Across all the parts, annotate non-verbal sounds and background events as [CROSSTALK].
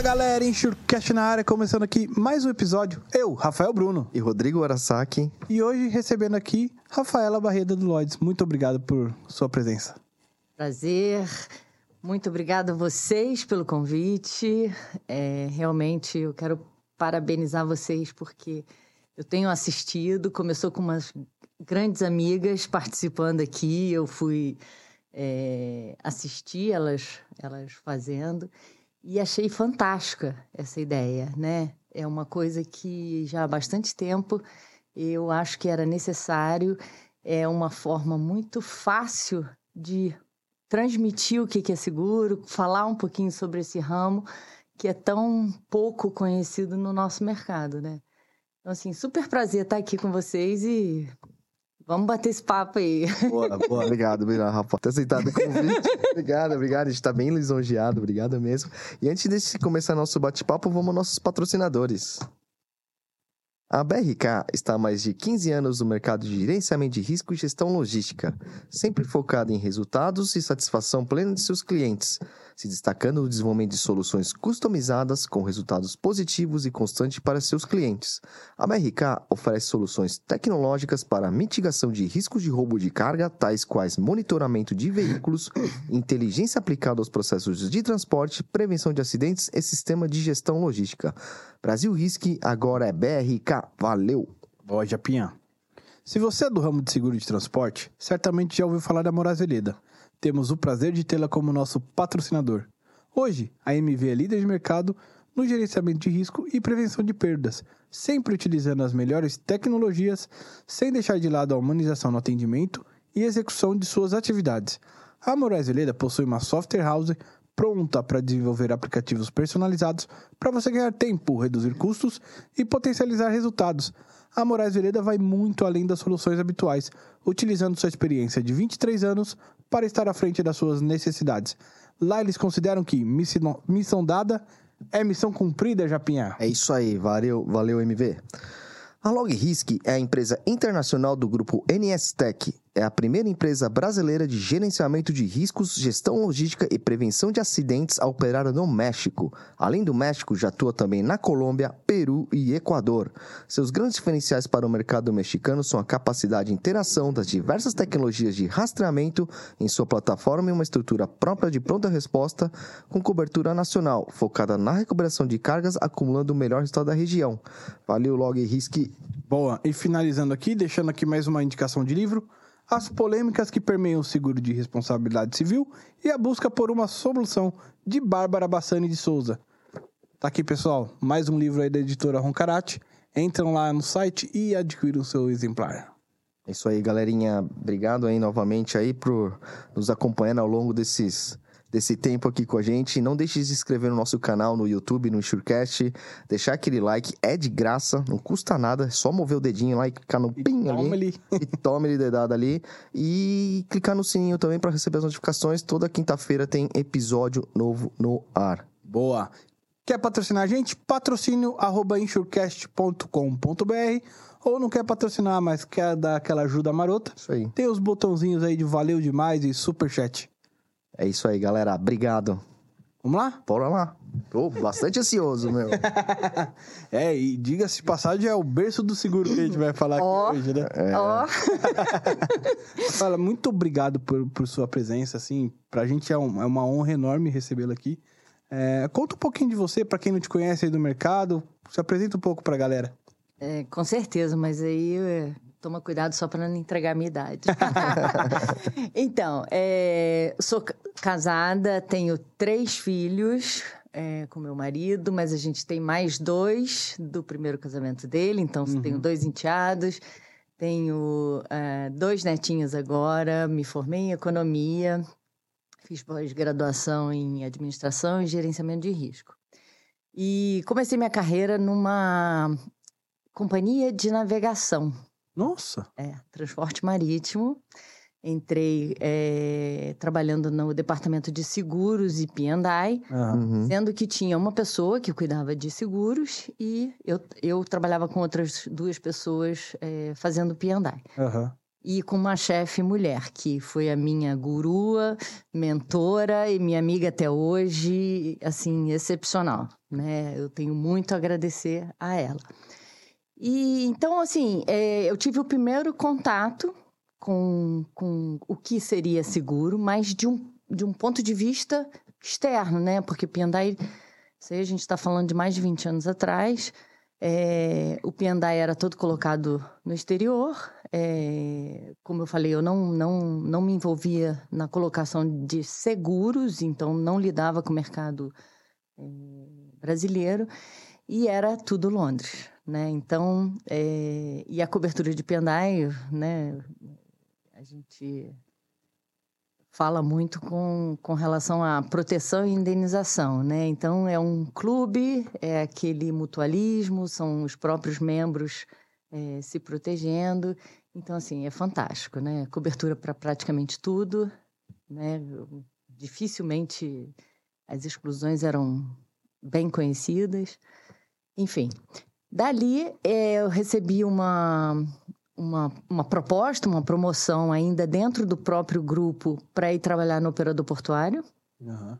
Fala galera, Enxurcast na área, começando aqui mais um episódio. Eu, Rafael Bruno. E Rodrigo Arasaki. E hoje recebendo aqui Rafaela Barreda do Lloyds. Muito obrigado por sua presença. Prazer. Muito obrigada a vocês pelo convite. É, realmente eu quero parabenizar vocês porque eu tenho assistido. Começou com umas grandes amigas participando aqui. Eu fui é, assistir elas, elas fazendo. E achei fantástica essa ideia, né? É uma coisa que já há bastante tempo eu acho que era necessário. É uma forma muito fácil de transmitir o que é seguro, falar um pouquinho sobre esse ramo que é tão pouco conhecido no nosso mercado, né? Então, assim, super prazer estar aqui com vocês e Vamos bater esse papo aí. Boa, boa. obrigado, obrigado, Rafa. Ter aceitado o convite. [LAUGHS] obrigado, obrigado. A gente tá bem lisonjeado, obrigado mesmo. E antes de começar nosso bate-papo, vamos aos nossos patrocinadores. A BRK está há mais de 15 anos no mercado de gerenciamento de risco e gestão logística, sempre focada em resultados e satisfação plena de seus clientes, se destacando no desenvolvimento de soluções customizadas com resultados positivos e constantes para seus clientes. A BRK oferece soluções tecnológicas para mitigação de riscos de roubo de carga, tais quais monitoramento de veículos, inteligência aplicada aos processos de transporte, prevenção de acidentes e sistema de gestão logística. Brasil Risk agora é BRK. Valeu! Boa, Japinha. Se você é do ramo de seguro de transporte, certamente já ouviu falar da Moraes Veleda. Temos o prazer de tê-la como nosso patrocinador. Hoje, a MV é líder de mercado no gerenciamento de risco e prevenção de perdas, sempre utilizando as melhores tecnologias, sem deixar de lado a humanização no atendimento e execução de suas atividades. A Moraes Veleda possui uma software house pronta para desenvolver aplicativos personalizados para você ganhar tempo, reduzir custos e potencializar resultados. A Moraes Vereda vai muito além das soluções habituais, utilizando sua experiência de 23 anos para estar à frente das suas necessidades. Lá eles consideram que missão, dada é missão cumprida, Japinha. É isso aí, valeu, valeu MV. A LogRisk é a empresa internacional do grupo NS Tech é a primeira empresa brasileira de gerenciamento de riscos, gestão logística e prevenção de acidentes a operar no México. Além do México, já atua também na Colômbia, Peru e Equador. Seus grandes diferenciais para o mercado mexicano são a capacidade de interação das diversas tecnologias de rastreamento em sua plataforma e uma estrutura própria de pronta resposta com cobertura nacional, focada na recuperação de cargas, acumulando o melhor resultado da região. Valeu, Log Risk. Boa, e finalizando aqui, deixando aqui mais uma indicação de livro as polêmicas que permeiam o seguro de responsabilidade civil e a busca por uma solução de Bárbara Bassani de Souza. Tá aqui, pessoal, mais um livro aí da editora Roncarate. Entram lá no site e adquiram o seu exemplar. É isso aí, galerinha. Obrigado aí novamente aí por nos acompanhando ao longo desses desse tempo aqui com a gente. Não deixe de se inscrever no nosso canal no YouTube, no Insurecast. Deixar aquele like é de graça, não custa nada. É só mover o dedinho lá e clicar no pin ali. ali. E tome ele dedado ali. E clicar no sininho também para receber as notificações. Toda quinta-feira tem episódio novo no ar. Boa! Quer patrocinar a gente? Patrocínio arroba insurecast.com.br ou não quer patrocinar, mas quer dar aquela ajuda marota? Isso aí. Tem os botãozinhos aí de valeu demais e super chat. É isso aí, galera. Obrigado. Vamos lá? Bora lá. Tô bastante [LAUGHS] ansioso, meu. [LAUGHS] é, e diga-se passagem, é o berço do seguro que a gente vai falar oh, aqui hoje, né? É. Ó. [LAUGHS] Oh. Fala, muito obrigado por, por sua presença, assim. Pra gente é, um, é uma honra enorme recebê-la aqui. É, conta um pouquinho de você, para quem não te conhece aí do mercado. Se apresenta um pouco pra galera. É, com certeza, mas aí Toma cuidado só para não entregar a minha idade. [LAUGHS] então, é, sou casada, tenho três filhos é, com meu marido, mas a gente tem mais dois do primeiro casamento dele, então uhum. tenho dois enteados, tenho é, dois netinhos agora, me formei em economia, fiz pós-graduação em administração e gerenciamento de risco. E comecei minha carreira numa companhia de navegação nossa! É, transporte marítimo. Entrei é, trabalhando no departamento de seguros e P&I, uhum. sendo que tinha uma pessoa que cuidava de seguros e eu, eu trabalhava com outras duas pessoas é, fazendo P&I. Uhum. e com uma chefe mulher, que foi a minha gurua, mentora e minha amiga até hoje, assim, excepcional, né? Eu tenho muito a agradecer a ela. E então, assim, é, eu tive o primeiro contato com, com o que seria seguro, mas de um, de um ponto de vista externo, né? Porque Piandai, sei, a gente está falando de mais de 20 anos atrás, é, o Piandai era todo colocado no exterior. É, como eu falei, eu não, não, não me envolvia na colocação de seguros, então não lidava com o mercado é, brasileiro. E era tudo Londres, né? Então, é, e a cobertura de Piandai, né? A gente fala muito com, com relação à proteção e indenização, né? Então, é um clube, é aquele mutualismo, são os próprios membros é, se protegendo. Então, assim, é fantástico, né? Cobertura para praticamente tudo, né? Dificilmente as exclusões eram bem conhecidas. Enfim, dali é, eu recebi uma, uma, uma proposta, uma promoção ainda dentro do próprio grupo para ir trabalhar no operador portuário. Uhum.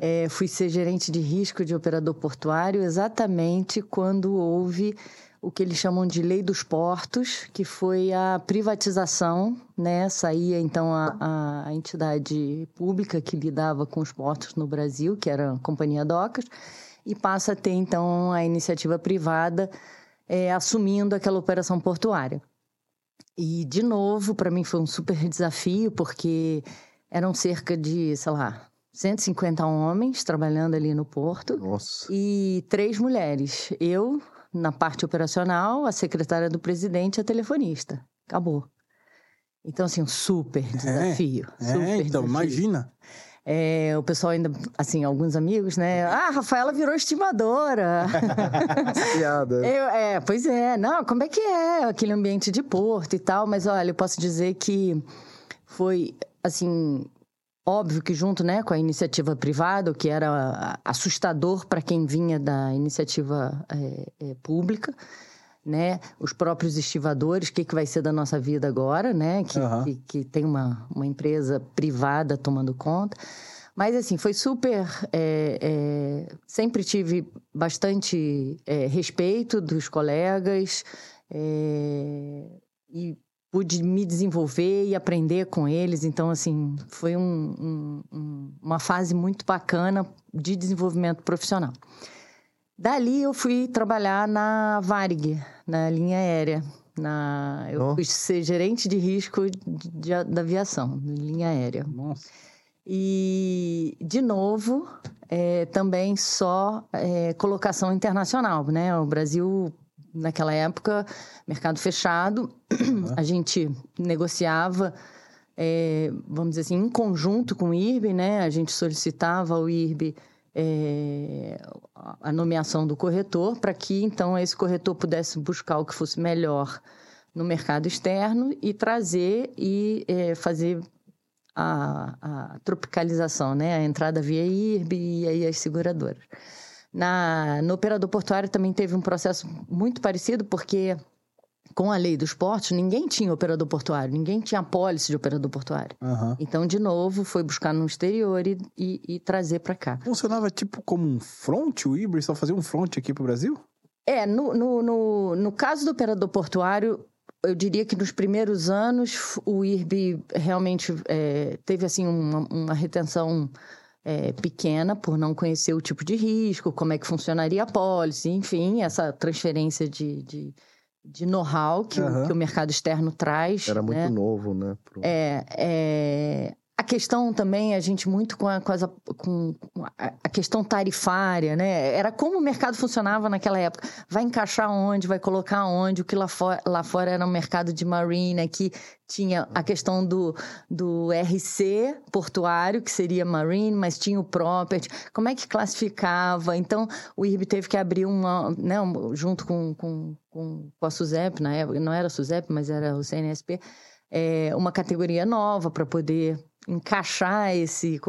É, fui ser gerente de risco de operador portuário exatamente quando houve o que eles chamam de lei dos portos, que foi a privatização, né? Saía então a, a entidade pública que lidava com os portos no Brasil, que era a Companhia Docas, e passa a ter então a iniciativa privada é, assumindo aquela operação portuária. E, de novo, para mim foi um super desafio, porque eram cerca de, sei lá, 150 homens trabalhando ali no porto. Nossa. E três mulheres. Eu, na parte operacional, a secretária do presidente e a telefonista. Acabou. Então, assim, um super desafio. É, super é então, desafio. imagina. É, o pessoal ainda, assim, alguns amigos, né? [LAUGHS] Ah, a Rafaela virou estimadora. Piada. [LAUGHS] Eu, é, pois é. Não, como é que é aquele ambiente de porto e tal? Mas olha, eu posso dizer que foi, assim, óbvio que junto, né, com a iniciativa privada, o que era assustador para quem vinha da iniciativa é, é, pública né? Os próprios estivadores, o que, que vai ser da nossa vida agora, né? Que, uhum. que, que, tem uma, uma empresa privada tomando conta. Mas, assim, foi super... É, é, sempre tive bastante é, respeito dos colegas é, e pude me desenvolver e aprender com eles. Então, assim, foi um, um, uma fase muito bacana de desenvolvimento profissional. Dali eu fui trabalhar na Varig, na linha aérea. Na, eu oh. ser gerente de risco de, de, da aviação, de linha aérea. Nossa. E, de novo, é, também só é, colocação internacional, né? O Brasil, naquela época, mercado fechado, uhum. a gente negociava, é, vamos dizer assim, em conjunto com o IRB, né? A gente solicitava ao IRB é, a nomeação do corretor, para que então esse corretor pudesse buscar o que fosse melhor no mercado externo e trazer e é, fazer a, a, tropicalização, né? a entrada via IRB e aí as seguradoras. Na, no operador portuário também teve um processo muito parecido, porque com a lei dos portos, ninguém tinha operador portuário, ninguém tinha apólice de operador portuário. Uhum. Então, de novo, foi buscar no exterior e, e, e trazer para cá. Funcionava tipo como um front? O Ibris só fazia um front aqui para o Brasil? É, no, no, no, no caso do operador portuário, eu diria que nos primeiros anos o IRB realmente é, teve assim uma, uma retenção é, pequena por não conhecer o tipo de risco, como é que funcionaria a pólice, enfim, essa transferência de, de de know-how que, uhum. que, o mercado externo traz. Era muito né? novo, né? Pro... É, é, questão também, a gente muito com a, com, a, com a, questão tarifária, né? Era como o mercado funcionava naquela época. Vai encaixar onde, vai colocar onde, o que lá, for, lá fora era um mercado de marina, que tinha a questão do, do RC portuário, que seria marine, mas tinha o property. Como é que classificava? Então, o IRB teve que abrir uma, né, junto com, com, com, a SUSEP, na época, não era a SUSEP, mas era o CNSP, é, uma categoria nova para poder encaixar esse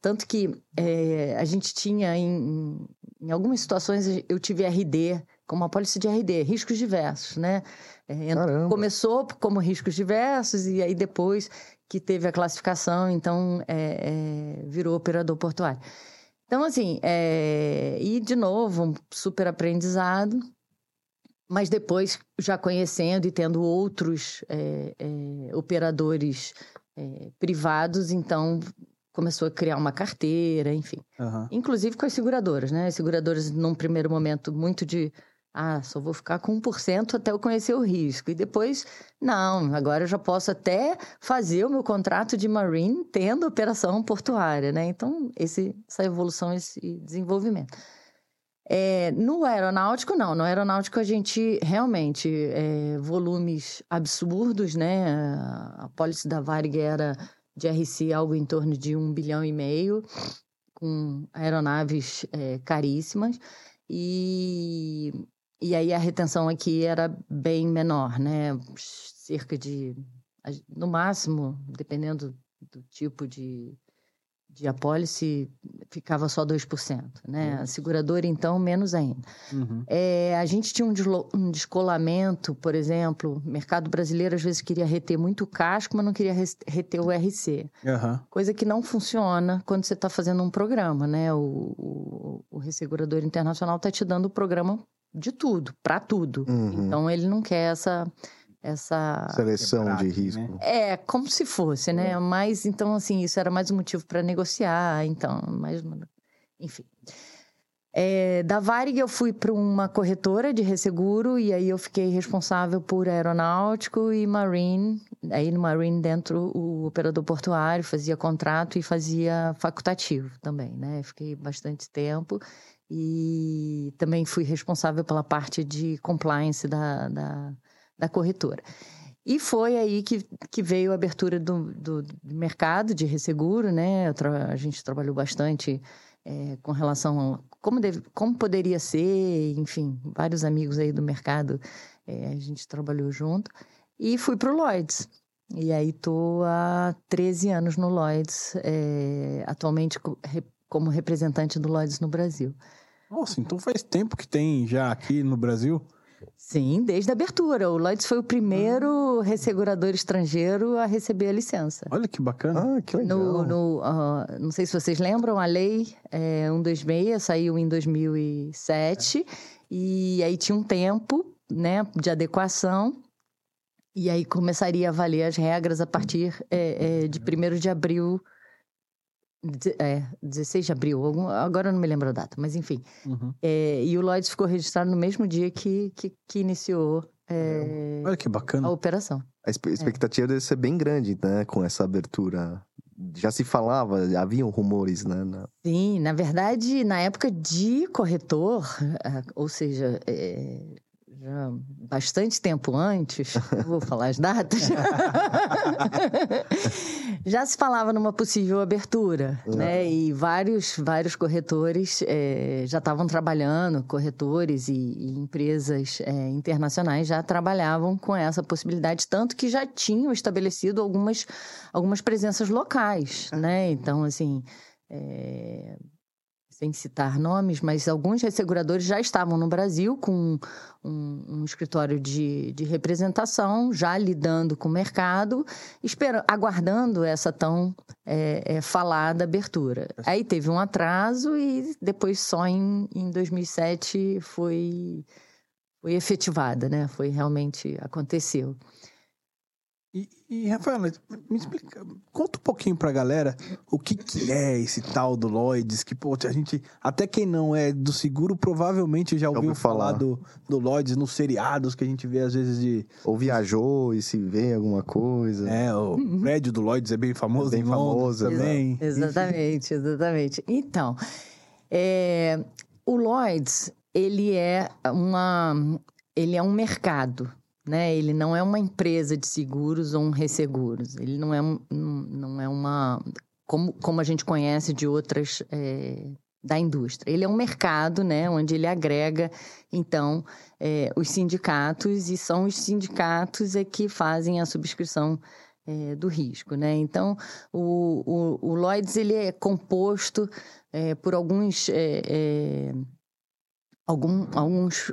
tanto que é, a gente tinha em, em algumas situações eu tive RD como uma apólice de RD, riscos diversos, né? É, começou como riscos diversos e aí depois que teve a classificação, então é, virou operador portuário. Então, assim, e de novo, um super aprendizado, mas depois já conhecendo e tendo outros operadores é, privados, então começou a criar uma carteira, enfim. Uhum. Inclusive com as seguradoras, né? As seguradoras, num primeiro momento, muito de ah, só vou ficar com 1% até eu conhecer o risco. E depois, não, agora eu já posso até fazer o meu contrato de marine tendo operação portuária, né? Então, esse, essa evolução, esse desenvolvimento. É, no aeronáutico, não. No aeronáutico, a gente realmente, é, volumes absurdos, né? A pólice da Varig era de RC algo em torno de um bilhão e meio, com aeronaves é, caríssimas. E e aí a retenção aqui era bem menor, né? Cerca de, no máximo, dependendo do tipo de, de apólice, ficava só 2%, né? Uhum. A seguradora, então, menos ainda. Uhum. É, a gente tinha um, um descolamento, por exemplo, o mercado brasileiro às vezes queria reter muito o casco, mas não queria reter o RC. Uhum. Coisa que não funciona quando você está fazendo um programa, né? O, o, o ressegurador internacional está te dando o programa de tudo, para tudo. Uhum. Então ele não quer essa essa seleção de risco. Né? É, como se fosse, né? É. Mas então assim, isso era mais um motivo para negociar, então, mais enfim. É, da Varig eu fui para uma corretora de resseguro e aí eu fiquei responsável por aeronáutico e marine. Aí no marine dentro o operador portuário fazia contrato e fazia facultativo também, né? Fiquei bastante tempo e também fui responsável pela parte de compliance da, da, da corretora. E foi aí que, que veio a abertura do, do, do mercado de resseguro, né? a gente trabalhou bastante é, com relação a como, deve, como poderia ser, enfim, vários amigos aí do mercado, é, a gente trabalhou junto. E fui para o Lloyds. E aí estou há 13 anos no Lloyds, é, atualmente como representante do Lloyds no Brasil. Nossa, então faz tempo que tem já aqui no Brasil? Sim, desde a abertura. O Lloyds foi o primeiro ressegurador estrangeiro a receber a licença. Olha que bacana. Ah, que legal. No, no uh, não sei se vocês lembram, a lei é, 126 saiu em 2007 é. e aí tinha um tempo né, de adequação e aí começaria a valer as regras a partir é, é, de 1 de abril é, 16 de abril, algum, agora eu não me lembro a data, mas enfim. Uhum. É, e o Lloyds ficou registrado no mesmo dia que, que, que iniciou é, Olha que bacana. a operação. A expectativa deve ser bem grande, né, com essa abertura. Já se falava, haviam rumores, né? Na... Sim, na verdade, na época de corretor, é, ou seja, é, já bastante tempo antes, vou falar as datas, [LAUGHS] já se falava numa possível abertura, uhum. né? E vários, vários corretores é, já estavam trabalhando, corretores e, e empresas é, internacionais já trabalhavam com essa possibilidade, tanto que já tinham estabelecido algumas, algumas presenças locais, né? Então, assim... É, sem citar nomes, mas alguns resseguradores já estavam no Brasil com um, um escritório de, de, representação, já lidando com o mercado, espera, aguardando essa tão é, é, falada abertura. Aí teve um atraso e depois só em, em 2007 foi, foi efetivada, né? Foi realmente aconteceu. E, e Rafaela, me explica, conta um pouquinho pra galera o que, que é esse tal do Lloyds, que, pô, a gente, até quem não é do seguro, provavelmente já ouviu, falar, falar do, do Lloyds nos seriados que a gente vê às vezes de... Ou viajou e se vê alguma coisa. É, o prédio do Lloyds é bem famoso é bem famoso também. exatamente, exatamente. Então, é, o Lloyds, ele é uma... Ele é um mercado, né? Ele não é uma empresa de seguros ou um resseguros. Ele não é, não é uma como, como a gente conhece de outras é, da indústria. Ele é um mercado, né, onde ele agrega então é, os sindicatos e são os sindicatos é que fazem a subscrição é, do risco, né? Então o, o, o Lloyd's ele é composto é, por alguns é, é, algum, alguns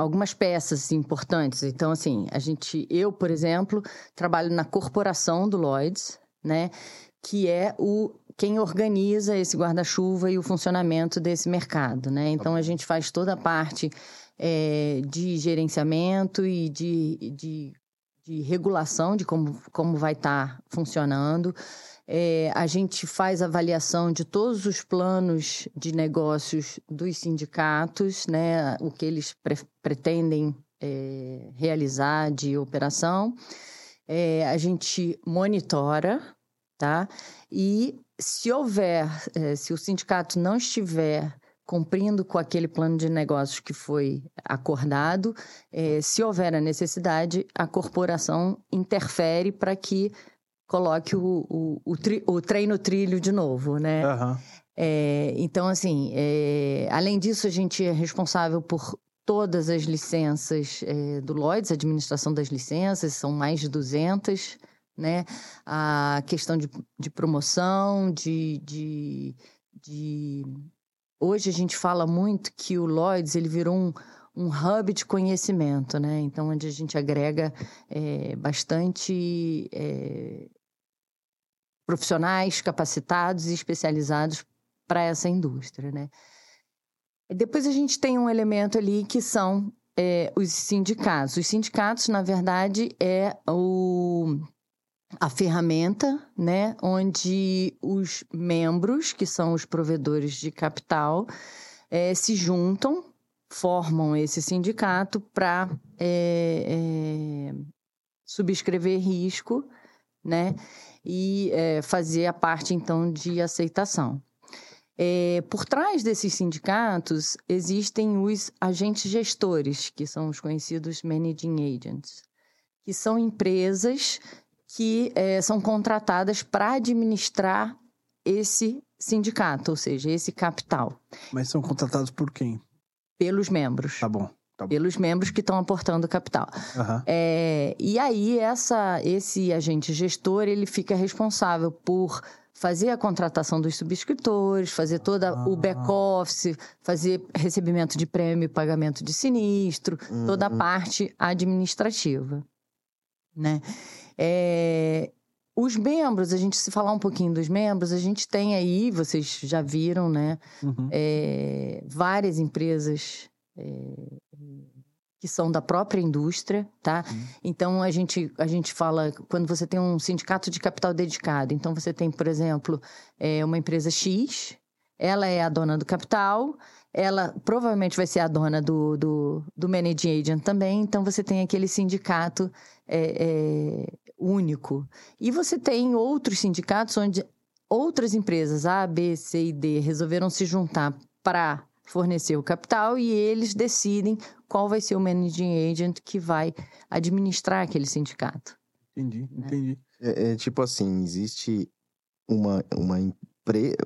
algumas peças importantes. Então, assim, a gente, eu, por exemplo, trabalho na corporação do Lloyds, né? Que é o quem organiza esse guarda-chuva e o funcionamento desse mercado, né? Então a gente faz toda a parte é, de gerenciamento e de, de, de, regulação de como, como vai estar tá funcionando. É, a gente faz avaliação de todos os planos de negócios dos sindicatos, né? O que eles pre pretendem é, realizar de operação. É, a gente monitora, tá? E se houver, eh, se o sindicato não estiver cumprindo com aquele plano de negócios que foi acordado, eh, se houver a necessidade, a corporação interfere para que coloque o, o, o, tri, o, trem no trilho de novo, né? Uhum. É, então, assim, é, além disso, a gente é responsável por todas as licenças é, do Lloyds, administração das licenças, são mais de 200, né? A questão de, de promoção, de, de, de... Hoje a gente fala muito que o Lloyds ele virou um, um hub de conhecimento, né? Então, onde a gente agrega é, bastante é, profissionais capacitados e especializados para essa indústria, né? Depois a gente tem um elemento ali que são é, os sindicatos. Os sindicatos, na verdade, é o a ferramenta, né, onde os membros, que são os provedores de capital, é, se juntam, formam esse sindicato para é, é, subscrever risco, né, e é, fazer a parte então de aceitação. É, por trás desses sindicatos existem os agentes gestores, que são os conhecidos managing agents, que são empresas que é, são contratadas para administrar esse sindicato, ou seja, esse capital. Mas são contratados por quem? Pelos membros. Tá bom. Tá pelos membros que estão aportando capital. Uhum. É, e aí, essa, esse agente gestor, ele fica responsável por fazer a contratação dos subscritores, fazer toda o ah. back-office, fazer recebimento de prêmio, pagamento de sinistro, uhum. toda a uhum. parte administrativa, né? É, os membros, a gente se falar um pouquinho dos membros, a gente tem aí, vocês já viram, né? Uhum. É, várias empresas é, que são da própria indústria, tá? Uhum. Então a gente, a gente fala quando você tem um sindicato de capital dedicado. Então você tem, por exemplo, é, uma empresa X, ela é a dona do capital, ela provavelmente vai ser a dona do, do, do managing agent também. Então você tem aquele sindicato é, é, único. E você tem outros sindicatos onde outras empresas A, B, C e D resolveram se juntar para fornecer o capital e eles decidem qual vai ser o managing agent que vai administrar aquele sindicato. Entendi, né? entendi. É, é, tipo assim, existe uma, uma empresa,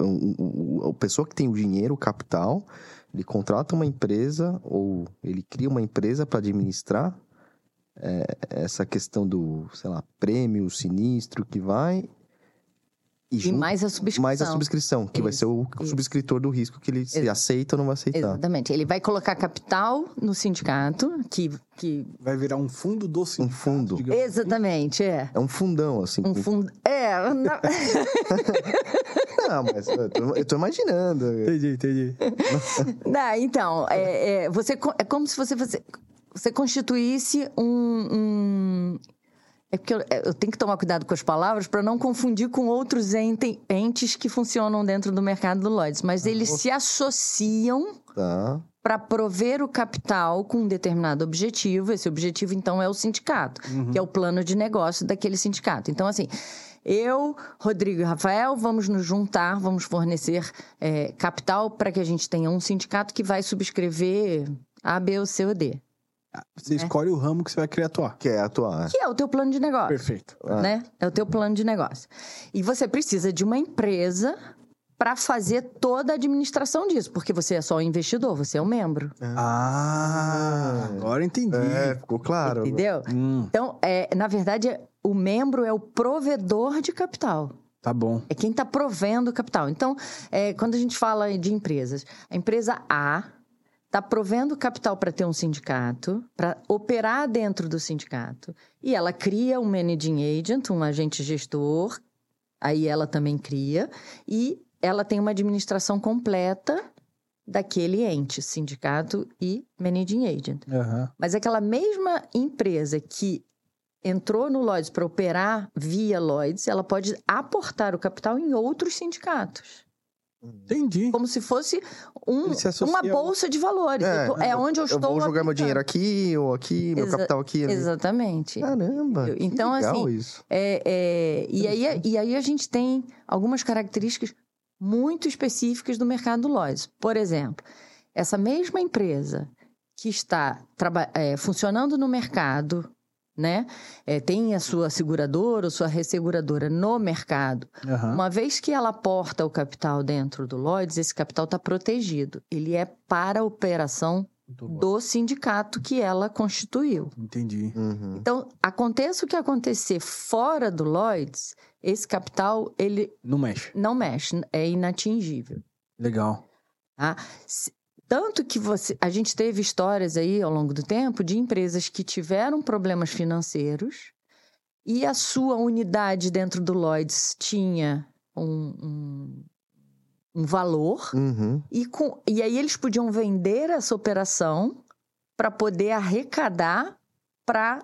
a pessoa que tem o dinheiro, o capital, ele contrata uma empresa ou ele cria uma empresa para administrar é, essa questão do, sei lá, prêmio, sinistro que vai. E, junto, e mais a subscrição. Mais a subscrição, que isso, vai ser o isso. subscritor do risco que ele se aceita ou não vai aceitar. Exatamente. Ele vai colocar capital no sindicato, que. que... Vai virar um fundo do sindicato. Um fundo. Assim. Exatamente, é. É um fundão, assim. Um fundo. É. Não... [LAUGHS] não, mas eu tô, eu tô, imaginando. Entendi, entendi. não, então, é, é, você, é como se você, você você constituísse um, um... É porque eu, é, eu, tenho que tomar cuidado com as palavras para não confundir com outros ente, entes que funcionam dentro do mercado do Lloyds, mas ah, eles se associam tá. para prover o capital com um determinado objetivo. Esse objetivo, então, é o sindicato, uhum. que é o plano de negócio daquele sindicato. Então, assim, eu, Rodrigo e Rafael, vamos nos juntar, vamos fornecer é, capital para que a gente tenha um sindicato que vai subscrever A, B, ou C ou D. Você né? escolhe o ramo que você vai querer atuar. Quer atuar. Que é o teu plano de negócio. Perfeito. Né? É o teu plano de negócio. E você precisa de uma empresa para fazer toda a administração disso, porque você é só o investidor, você é o membro. Ah, agora entendi. É, ficou claro. Entendeu? Hum. Então, é, na verdade, o membro é o provedor de capital. Tá bom. É quem está provendo o capital. Então, é, quando a gente fala de empresas, a empresa A está provendo capital para ter um sindicato, para operar dentro do sindicato, e ela cria um managing agent, um agente gestor, aí ela também cria, e ela tem uma administração completa daquele ente, sindicato e managing agent. Aham. Mas aquela mesma empresa que entrou no Lloyds para operar via Lloyds, ela pode aportar o capital em outros sindicatos. Entendi. Como se fosse um- se uma bolsa de valores. É, Eu tô- é onde eu, Eu estou. vou jogar meu aplicando. dinheiro aqui, ou aqui, meu Exa- capital aqui. ali. Exatamente. Caramba, Eu- que então, legal assim, isso. É, é, e, aí, e aí a gente tem algumas características muito específicas do mercado do Lloyds. Por exemplo, essa mesma empresa que está é, funcionando no mercado, né? É, tem a sua seguradora ou sua resseguradora no mercado. Aham. Uma vez que ela aporta o capital dentro do Lloyds, esse capital está protegido. Ele é para a operação bom. do sindicato que ela constituiu. Entendi. Uhum. Então, aconteça o que acontecer fora do Lloyds, esse capital ele Não mexe. não mexe, é inatingível. Legal. Tá? Tanto que você, a gente teve histórias aí ao longo do tempo de empresas que tiveram problemas financeiros e a sua unidade dentro do Lloyds tinha um, um, um valor Uhum. e, com, e aí eles podiam vender essa operação para poder arrecadar para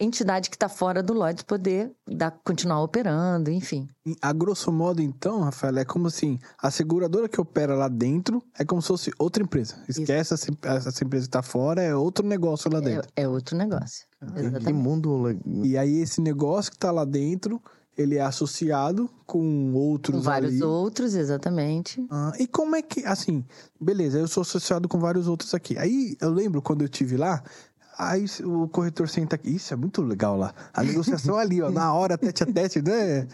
entidade que está fora do Lloyds poder dar, continuar operando, enfim. A grosso modo, então, Rafael, é como assim: a seguradora que opera lá dentro é como se fosse outra empresa. Esquece essa, essa empresa que tá fora, é outro negócio lá dentro. É, é outro negócio. Que Exatamente. mundo le- E aí, esse negócio que tá lá dentro, ele é associado com outros Com vários ali. outros, exatamente. Ah, e como é que, assim, beleza, eu sou associado com vários outros aqui. Aí eu lembro quando eu tive lá, aí o corretor senta aqui. Isso é muito legal lá. A negociação ali, ó, na hora, tete a tete, né?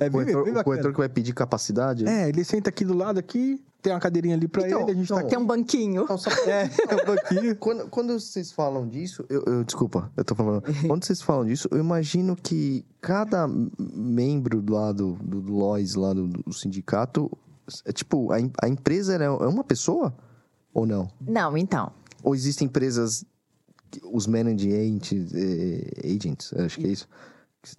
É O bem, corretor, bem o corretor que vai pedir capacidade? É, ele senta aqui do lado aqui, tem uma cadeirinha ali pra Então, ele, a gente tá aqui. Tem um banquinho. Não, só- [LAUGHS] É, é um banquinho. Quando, quando vocês falam disso, eu, eu- desculpa, eu tô falando. [LAUGHS] Quando vocês falam disso, eu imagino que cada membro do lado do, do Lois, lá do, do sindicato, é tipo, a, a empresa é é uma pessoa? Ou não? Não, então. Ou existem empresas, os managing agents, eh, agents, acho que é isso.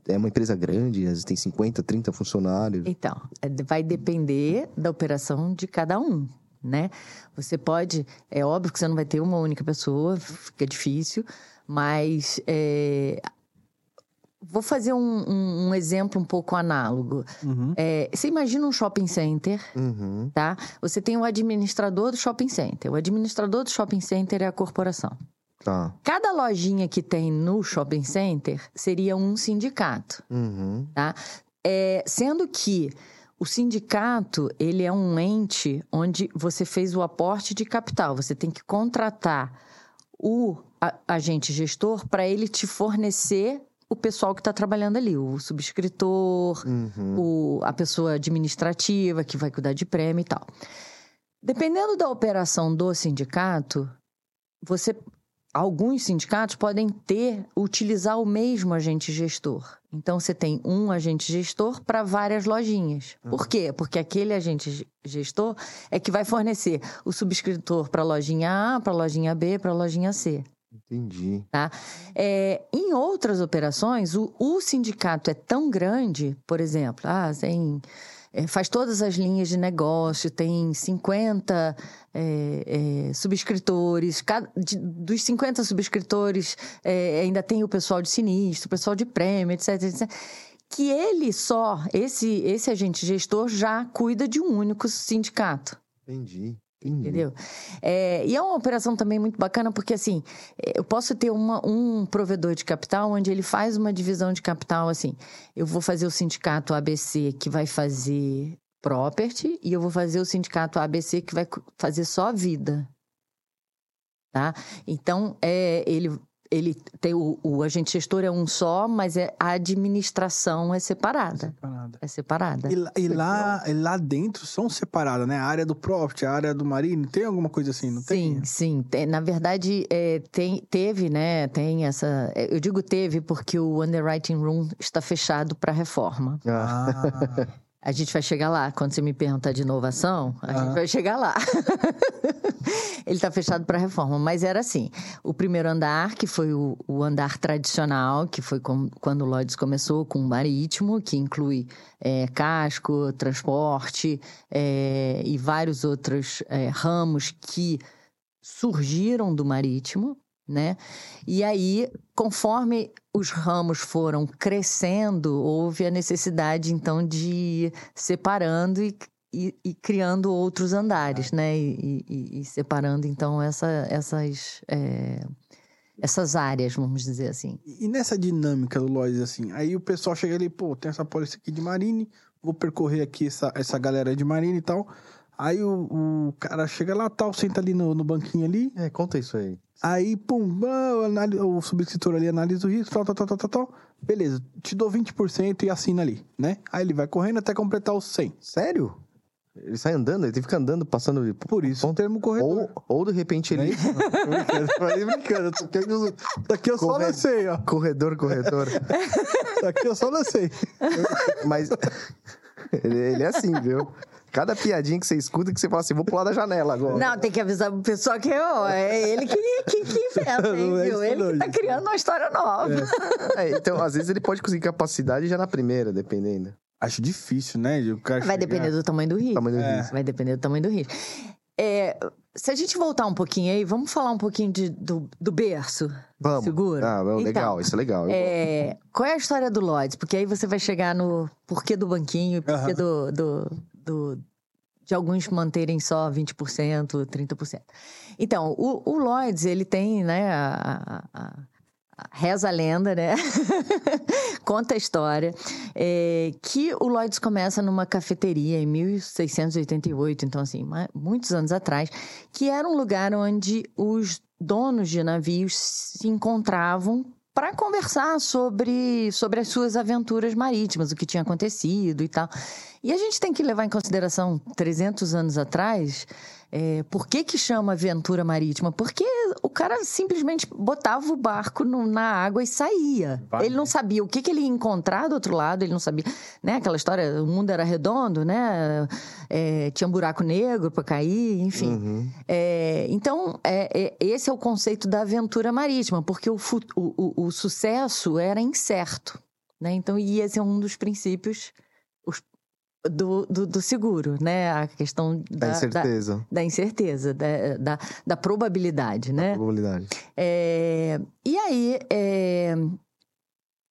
É uma empresa grande, às vezes tem 50, 30 funcionários. Então, vai depender da operação de cada um, né? Você pode, é óbvio que você não vai ter uma única pessoa, fica difícil, mas é, vou fazer um, um- um exemplo um pouco análogo. Uhum. É, você imagina um shopping center, Uhum. tá? Você tem o administrador do shopping center. O administrador do shopping center é a corporação. Tá. Cada lojinha que tem no shopping center seria um sindicato. Uhum. É, sendo que o sindicato, ele é um ente onde você fez o aporte de capital. Você tem que contratar o agente gestor para ele te fornecer o pessoal que está trabalhando ali, o subscritor, Uhum. o- a pessoa administrativa que vai cuidar de prêmio e tal. Dependendo da operação do sindicato, você alguns sindicatos podem ter utilizar o mesmo agente gestor. Então você tem um agente gestor para várias lojinhas. Por quê? Porque aquele agente ge- gestor é que vai fornecer o subscritor para a lojinha A, para a lojinha B, para a lojinha C. Entendi. É, em outras operações, o, o sindicato é tão grande, por exemplo, ah, tem, é, faz todas as linhas de negócio, tem 50 é, é, subscritores, cada, de- dos 50 subscritores é, ainda tem o pessoal de sinistro, o pessoal de prêmio, etc, etc. Que ele só, esse, esse agente gestor, já cuida de um único sindicato. Entendi. Entendi. Entendeu? É, e é uma operação também muito bacana, porque assim, é, eu posso ter uma- um provedor de capital onde ele faz uma divisão de capital assim. Eu vou fazer o sindicato ABC que vai fazer property e eu vou fazer o sindicato ABC que vai fazer só vida. Tá? Então, é, ele, ele tem o, o agente gestor é um só, mas é, a administração é separada. Separada. É separada. E, lá- e lá, e lá dentro são separadas, né? A área do property, a área do marine, tem alguma coisa assim, não tem? Sim, sim. Na verdade, é, tem, teve, né? Tem essa. é, Eu digo teve porque o underwriting room está fechado para reforma. Ah, Ah, A gente vai chegar lá. Quando você me perguntar de inovação, a gente vai chegar lá. [LAUGHS] Ele está fechado para reforma, mas era assim: o primeiro andar, que foi o, o andar tradicional, que foi com, quando o Lloyds começou com o marítimo, que inclui é, casco, transporte é, e vários outros é, ramos que surgiram do marítimo, né? E aí, conforme os ramos foram crescendo, houve a necessidade, então, de ir separando e, e, e criando outros andares, é. né? E, e, e, separando, então, essa, essas, é, essas áreas, vamos dizer assim. E nessa dinâmica do Lloyds, assim, aí o pessoal chega ali, pô, tem essa polícia aqui de Marine, vou percorrer aqui essa, essa galera de Marine e tal. Aí o, o cara chega lá, tal, senta ali no, no banquinho ali. É, conta isso aí. Aí, pum, o subscritor ali analisa o risco, tal, tal, tal, tal, tal. Beleza, te dou 20% e assina ali, né? Aí ele vai correndo até completar os 100. Sério? Ele sai andando, ele fica andando, passando. Por isso o termo corredor. Ou, ou de repente ele. Vai [LAUGHS] brincando, daqui eu só lancei, ó. Corredor, corredor. [LAUGHS] daqui eu só lancei. Mas ele, ele é assim, viu? Cada piadinha que você escuta que você fala assim, vou pular da janela agora. Não, tem que avisar pro pessoal que ó, é ele que, que, que inventa, [LAUGHS] hein, é viu? Ele que tá criando uma história nova. É. [LAUGHS] É, então, às vezes ele pode conseguir capacidade já na primeira, dependendo. Acho difícil, né? O cara Vai chegar... depender do tamanho do risco. Tamanho do é. risco. Vai depender do tamanho do risco. É, se a gente voltar um pouquinho aí, vamos falar um pouquinho de, do, do berço. Vamos. Seguro. Ah, legal, então, isso é legal. É, qual é a história do Lloyds? Porque aí você vai chegar no porquê do banquinho, porquê uhum. do, do, do, de alguns manterem só 20%, 30%. Então, o, o Lloyds, ele tem, né, a, a, a reza a lenda, né? [LAUGHS] Conta a história. É, que o Lloyds começa numa cafeteria em 1688, então, assim, muitos anos atrás, que era um lugar onde os donos de navios se encontravam para conversar sobre, sobre as suas aventuras marítimas, o que tinha acontecido e tal. E a gente tem que levar em consideração, 300 anos atrás, é, por que, que chama aventura marítima? Porque o cara simplesmente botava o barco no, na água e saía. Vai, ele não sabia o que, que ele ia encontrar do outro lado, ele não sabia. Né? Aquela história, o mundo era redondo, né? É, tinha um buraco negro para cair, enfim. Uhum. É, então, é, é, esse é o conceito da aventura marítima, porque o, o, o, o sucesso era incerto. Né? Então, e esse é um dos princípios do, do, do, seguro, né? A questão da, da incerteza. Da, da incerteza, da, da, da, probabilidade, né? probabilidade. É, e aí, é,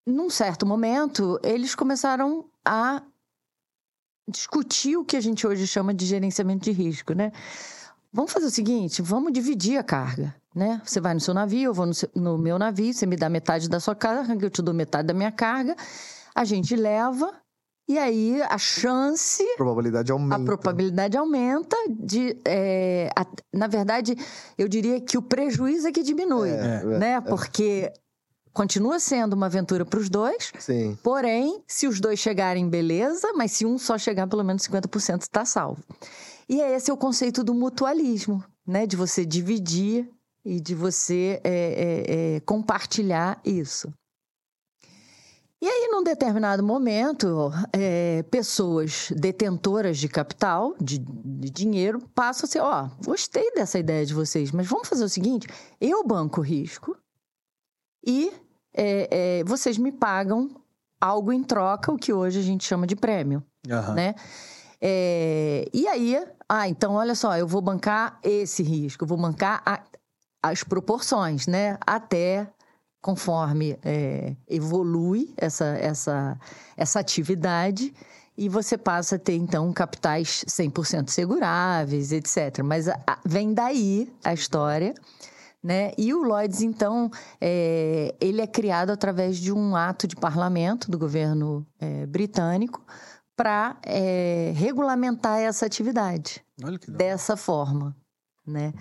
num certo momento, eles começaram a discutir o que a gente hoje chama de gerenciamento de risco, né? Vamos fazer o seguinte, vamos dividir a carga, né? Você vai no seu navio, eu vou no, seu, no meu navio, você me dá metade da sua carga, eu te dou metade da minha carga, a gente leva e aí a chance. A probabilidade aumenta. A probabilidade aumenta de. É, a, na verdade, eu diria que o prejuízo é que diminui. É, né? É, Porque continua sendo uma aventura para os dois. Sim. Porém, se os dois chegarem, beleza, mas se um só chegar, pelo menos 50% está salvo. E esse é o conceito do mutualismo, né? De você dividir e de você é, é, é compartilhar isso. E aí, num determinado momento, é, pessoas detentoras de capital, de, de dinheiro, passam a ser: ó, oh, gostei dessa ideia de vocês, mas vamos fazer o seguinte: eu banco o risco e é, é, vocês me pagam algo em troca, o que hoje a gente chama de prêmio, uhum. né? É, e aí, ah, então olha só, eu vou bancar esse risco, eu vou bancar a, as proporções, né? Até conforme é, evolui essa, essa, essa atividade e você passa a ter, então, capitais 100% seguráveis, etc. Mas a, a, vem daí a história, né? E o Lloyds, então, é, ele é criado através de um ato de parlamento do governo é, britânico para é, regulamentar essa atividade dessa forma, né?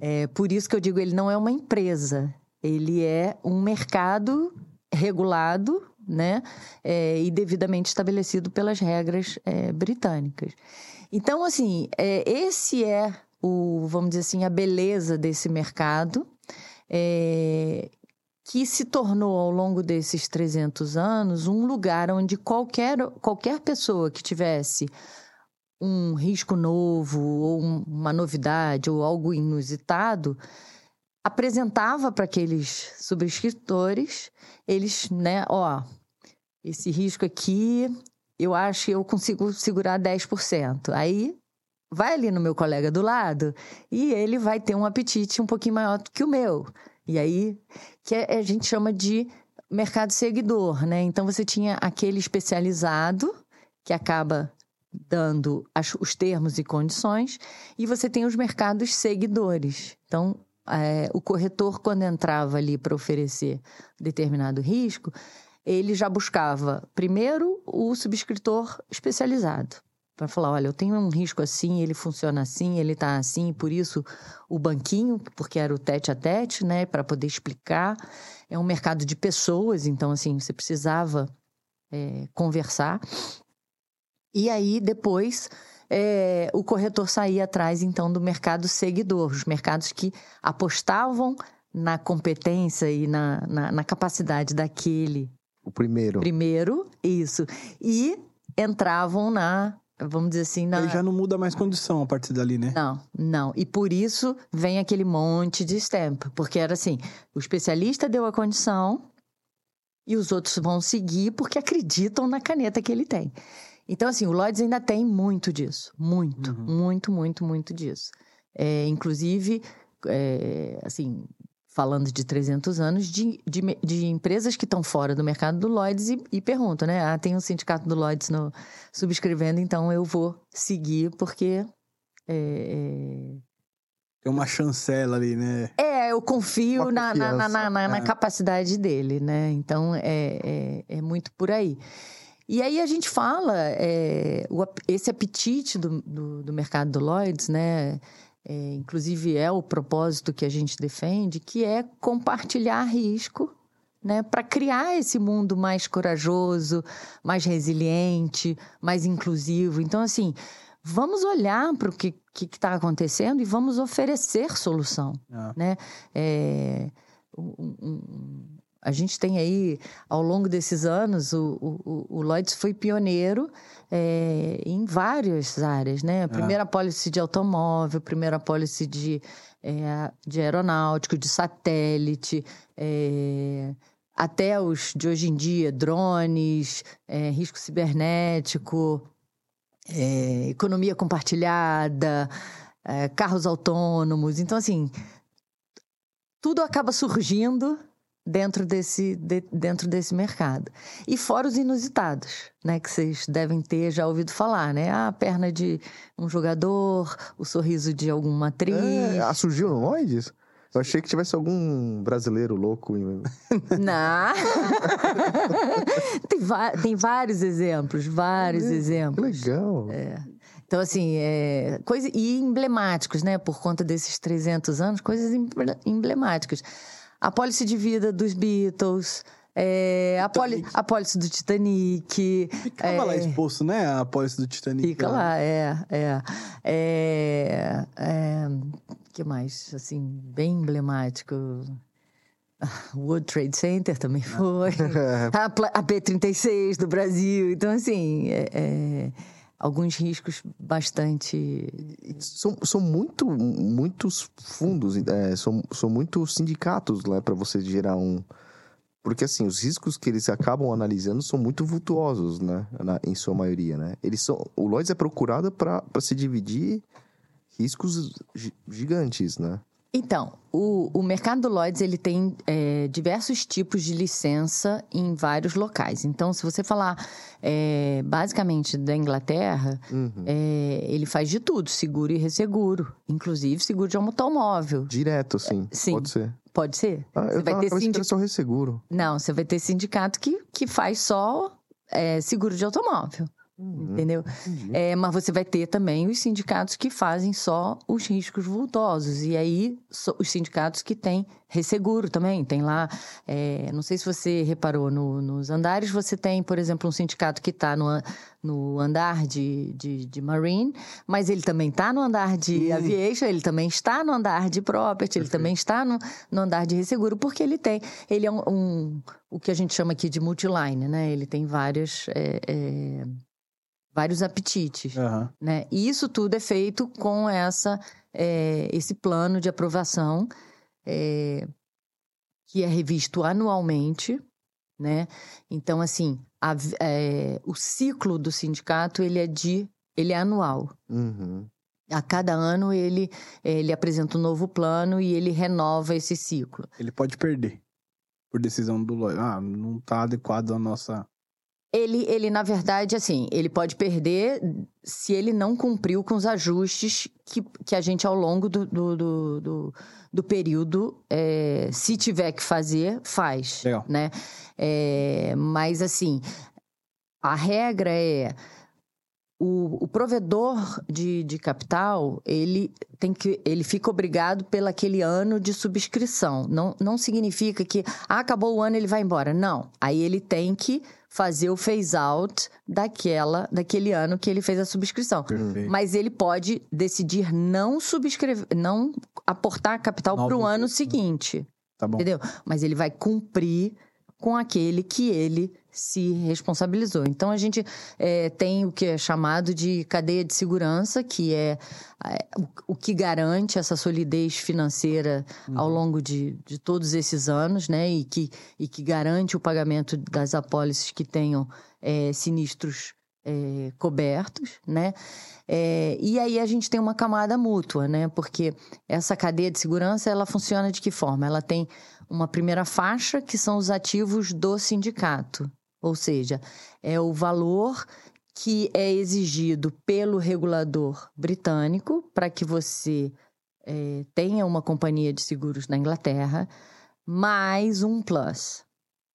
É, por isso que eu digo, ele não é uma empresa, ele é um mercado regulado, né, é, e devidamente estabelecido pelas regras é, britânicas. Então, assim, é, esse é o, vamos dizer assim, a beleza desse mercado. É, que se tornou, ao longo desses 300 anos, um lugar onde qualquer, qualquer pessoa que tivesse um risco novo, ou uma novidade, ou algo inusitado, apresentava para aqueles subscritores, eles, né, ó, esse risco aqui, eu acho que eu consigo segurar 10%. Aí vai ali no meu colega do lado e ele vai ter um apetite um pouquinho maior do que o meu. E aí, que a gente chama de mercado seguidor, né? Então você tinha aquele especializado que acaba dando as, os termos e condições, e você tem os mercados seguidores. Então, é, o corretor, quando entrava ali para oferecer determinado risco, ele já buscava primeiro o subscritor especializado para falar, olha, eu tenho um risco assim, ele funciona assim, ele está assim, por isso o banquinho, porque era o tete a tete, né, para poder explicar. É um mercado de pessoas, então assim você precisava é, conversar. E aí depois é, o corretor saía atrás então do mercado seguidor, os mercados que apostavam na competência e na, na, na capacidade daquele. O primeiro. Primeiro, isso. E entravam na vamos dizer assim, na... Aí já não muda mais condição a partir dali, né? Não, não. E por isso vem aquele monte de stamp. Porque era assim, o especialista deu a condição e os outros vão seguir porque acreditam na caneta que ele tem. Então, assim, o Lloyds ainda tem muito disso. Muito, uhum. muito, muito, muito disso. É, inclusive, é, assim, falando de 300 anos, de, de, de empresas que estão fora do mercado do Lloyds e, e perguntam, né? Ah, tem um sindicato do Lloyds no, subscrevendo, então eu vou seguir porque... É, é uma chancela ali, né? É, eu confio na, na, na, na, na é. capacidade dele, né? Então, é, é, é, muito por aí. E aí a gente fala, é, o, esse apetite do, do, do mercado do Lloyds, né? é, inclusive é o propósito que a gente defende, que é compartilhar risco, né, para criar esse mundo mais corajoso, mais resiliente, mais inclusivo. Então, assim, vamos olhar para o que está acontecendo e vamos oferecer solução, é. né? É, um, um, a gente tem aí, ao longo desses anos, o, o, o Lloyds foi pioneiro é, em várias áreas, né? A primeira é. apólice de automóvel, primeira apólice de, é, de aeronáutico, de satélite, é, até os de hoje em dia, drones, risco cibernético, economia compartilhada, carros autônomos. Então, assim, tudo acaba surgindo dentro desse, de, dentro desse mercado. E fora os inusitados, né, que vocês devem ter já ouvido falar, né? A perna de um jogador, o sorriso de alguma atriz. É, ah, surgiu no Lloyds? Eu achei que tivesse algum brasileiro louco. [LAUGHS] Não. [LAUGHS] tem, tem vários exemplos, vários é, exemplos. Legal. É. Então, assim, é, coisa, e emblemáticos, né? Por conta desses 300 anos, coisas emblemáticas a pólice de vida dos Beatles, é, a, poli, a pólice do Titanic. Ficava é, lá exposto, né? A pólice do Titanic. Fica lá, lá é, é. É. é que mais? Assim, bem emblemático. [LAUGHS] World Trade Center também foi. [LAUGHS] a, a P-36 do Brasil. Então, assim, é, é alguns riscos bastante. São, são muito, muitos fundos, é, são, são muitos sindicatos lá para você gerar um. Porque assim, os riscos que eles acabam analisando são muito vultuosos, né? Na, em sua maioria, né? Eles são, o Lloyds é procurado para se dividir riscos gigantes, né? Então, o, o mercado do Lloyds ele tem é, diversos tipos de licença em vários locais. Então, se você falar é, basicamente da Inglaterra, uhum. é, ele faz de tudo, seguro e resseguro, inclusive seguro de automóvel. Direto, sim. sim. Pode ser. Pode ser. Ah, você eu vai ter sindic... só resseguro. Não, você vai ter sindicato que, que faz só é, seguro de automóvel. Uhum, entendeu? entendi. É, mas você vai ter também os sindicatos que fazem só os riscos vultosos. E aí, so- os sindicatos que têm resseguro também. Tem lá, é, não sei se você reparou, no- nos andares você tem, por exemplo, um sindicato que está no, no andar de, de, de Marine, mas ele também está no andar de Hum. Aviation, ele também está no andar de Property, ele também está no, no andar de resseguro, porque ele tem, ele é um, um- o que a gente chama aqui de multiline, né? Ele tem várias... é, é, vários apetites Aham. né? E isso tudo é feito com essa, é, esse plano de aprovação é, que é revisto anualmente, né? Então, assim, a é, o ciclo do sindicato ele é de ele é anual. Uhum. A cada ano ele ele apresenta um novo plano e ele renova esse ciclo. Ele pode perder. Por decisão do. Ah, não tá adequado à nossa. Ele, ele, na verdade, assim, ele pode perder se ele não cumpriu com os ajustes que, que a gente, ao longo do, do, do, do- do período, é, se tiver que fazer, faz. Legal. Né? É, mas, assim, a regra é o, o provedor de, de capital, ele tem que ele fica obrigado pelo aquele ano de subscrição. Não, não significa que ah, acabou o ano ele vai embora. Não. Aí ele tem que fazer o phase out daquela, daquele ano que ele fez a subscrição. Perfeito. Mas ele pode decidir não subscrever, não aportar capital para o ano seguinte. Tá bom. Entendeu? Mas ele vai cumprir com aquele que ele se responsabilizou. Então a gente eh, tem o que é chamado de cadeia de segurança, que é eh, o, o que garante essa solidez financeira ao longo de, de todos esses anos, né? E que, e que garante o pagamento das apólices que tenham eh, sinistros eh, cobertos, né? Eh, e aí a gente tem uma camada mútua, né? Porque essa cadeia de segurança ela funciona de que forma? Ela tem uma primeira faixa que são os ativos do sindicato, ou seja, é o valor que é exigido pelo regulador britânico para que você eh, tenha uma companhia de seguros na Inglaterra, mais um plus.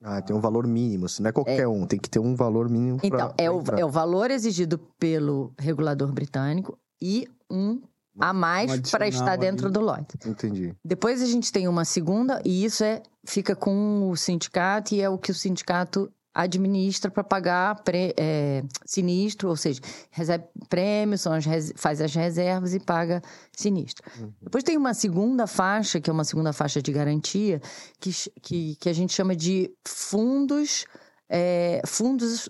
Ah, tem um valor mínimo. Se não é qualquer um, tem que ter um valor mínimo pra, Então, é o, é o valor exigido pelo regulador britânico e um a mais Um para estar dentro ali. do Lloyd. Entendi. Depois a gente tem uma segunda, e isso é fica com o sindicato, e é o que o sindicato administra para pagar pré- é, sinistro, ou seja, recebe prêmios, são as faz as reservas e paga sinistro. Depois tem uma segunda faixa, que é uma segunda faixa de garantia, que, que, que a gente chama de fundos, é, fundos,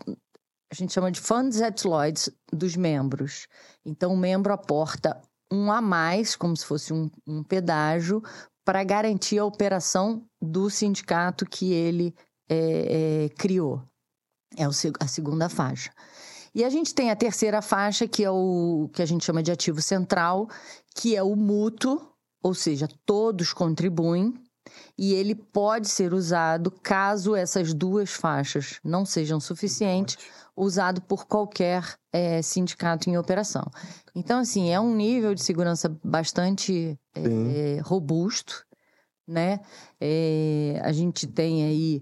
a gente chama de funds at Lloyds dos membros. Então o membro aporta um a mais, como se fosse um, um pedágio, para garantir a operação do sindicato que ele é, é, criou. É a segunda faixa. E a gente tem a terceira faixa, que é o que a gente chama de ativo central, que é o mútuo, ou seja, todos contribuem, e ele pode ser usado caso essas duas faixas não sejam suficientes, usado por qualquer eh, sindicato em operação. Então, assim, é um nível de segurança bastante Sim. eh, robusto, né? Eh, a gente tem aí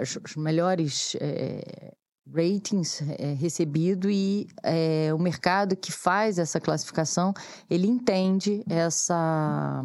os, os melhores eh, ratings eh, recebidos e eh, o mercado que faz essa classificação, ele entende essa,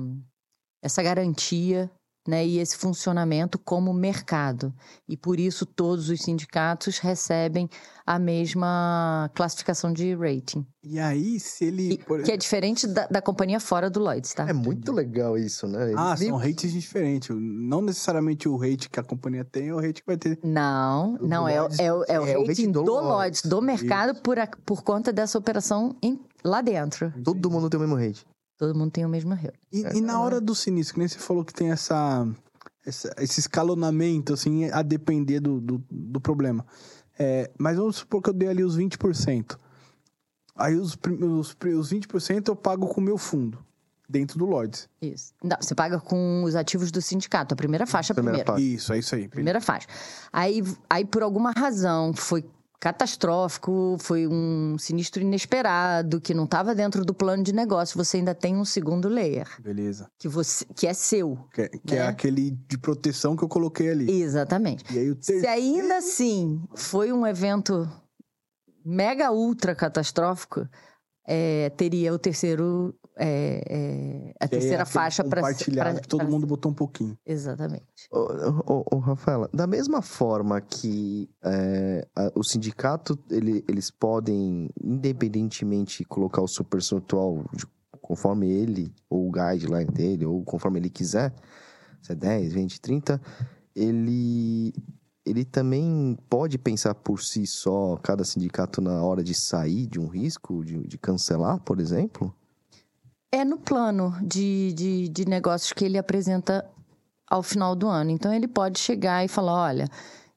essa garantia né, e esse funcionamento como mercado. E por isso todos os sindicatos recebem a mesma classificação de rating. E aí, se ele. E- por que é diferente da, da companhia fora do Lloyds, tá? É muito legal isso, né? Eles Ah, nem- são rates diferentes. Não necessariamente o rate que a companhia tem é o rate que vai ter. Não, O não, é, o- Lloyds é, o- é o é o rating rating do, do Lloyds, Lloyds. do mercado, por, a- por conta dessa operação em- lá dentro. Todo mundo tem o mesmo rate. Todo mundo tem o mesmo rating. E, e na hora do sinistro, que nem você falou que tem essa, essa- esse escalonamento, assim, a depender do, do, do problema. É, mas vamos supor que eu dei ali os 20%. Aí os, os, os 20% eu pago com o meu fundo, dentro do Lloyds. Isso. Não, você paga com os ativos do sindicato, a primeira faixa Primeira primeiro. faixa. Isso, é isso aí. Primeira faixa. Aí, aí, por alguma razão, foi catastrófico, foi um sinistro inesperado, que não estava dentro do plano de negócio, você ainda tem um segundo layer, Beleza. que, você, que é seu. Que, é- que é Né? aquele de proteção que eu coloquei ali. Exatamente. E aí o Se terceiro... ainda assim foi um evento mega ultra catastrófico, é, teria o terceiro. É, é, a é terceira aquele faixa para. compartilhado que todo mundo botou um pouquinho. Exatamente. Ô, ô, ô, Rafaela, da mesma forma que é, a- o sindicato, ele- eles podem, independentemente, colocar o seu percentual de- conforme ele, ou o guideline dele, ou conforme ele quiser, se é 10, 20, 30, ele, ele também pode pensar por si só, cada sindicato, na hora de sair de um risco, de, de cancelar, por exemplo? É no plano de, de, de negócios que ele apresenta ao final do ano. Então, ele pode chegar e falar: olha,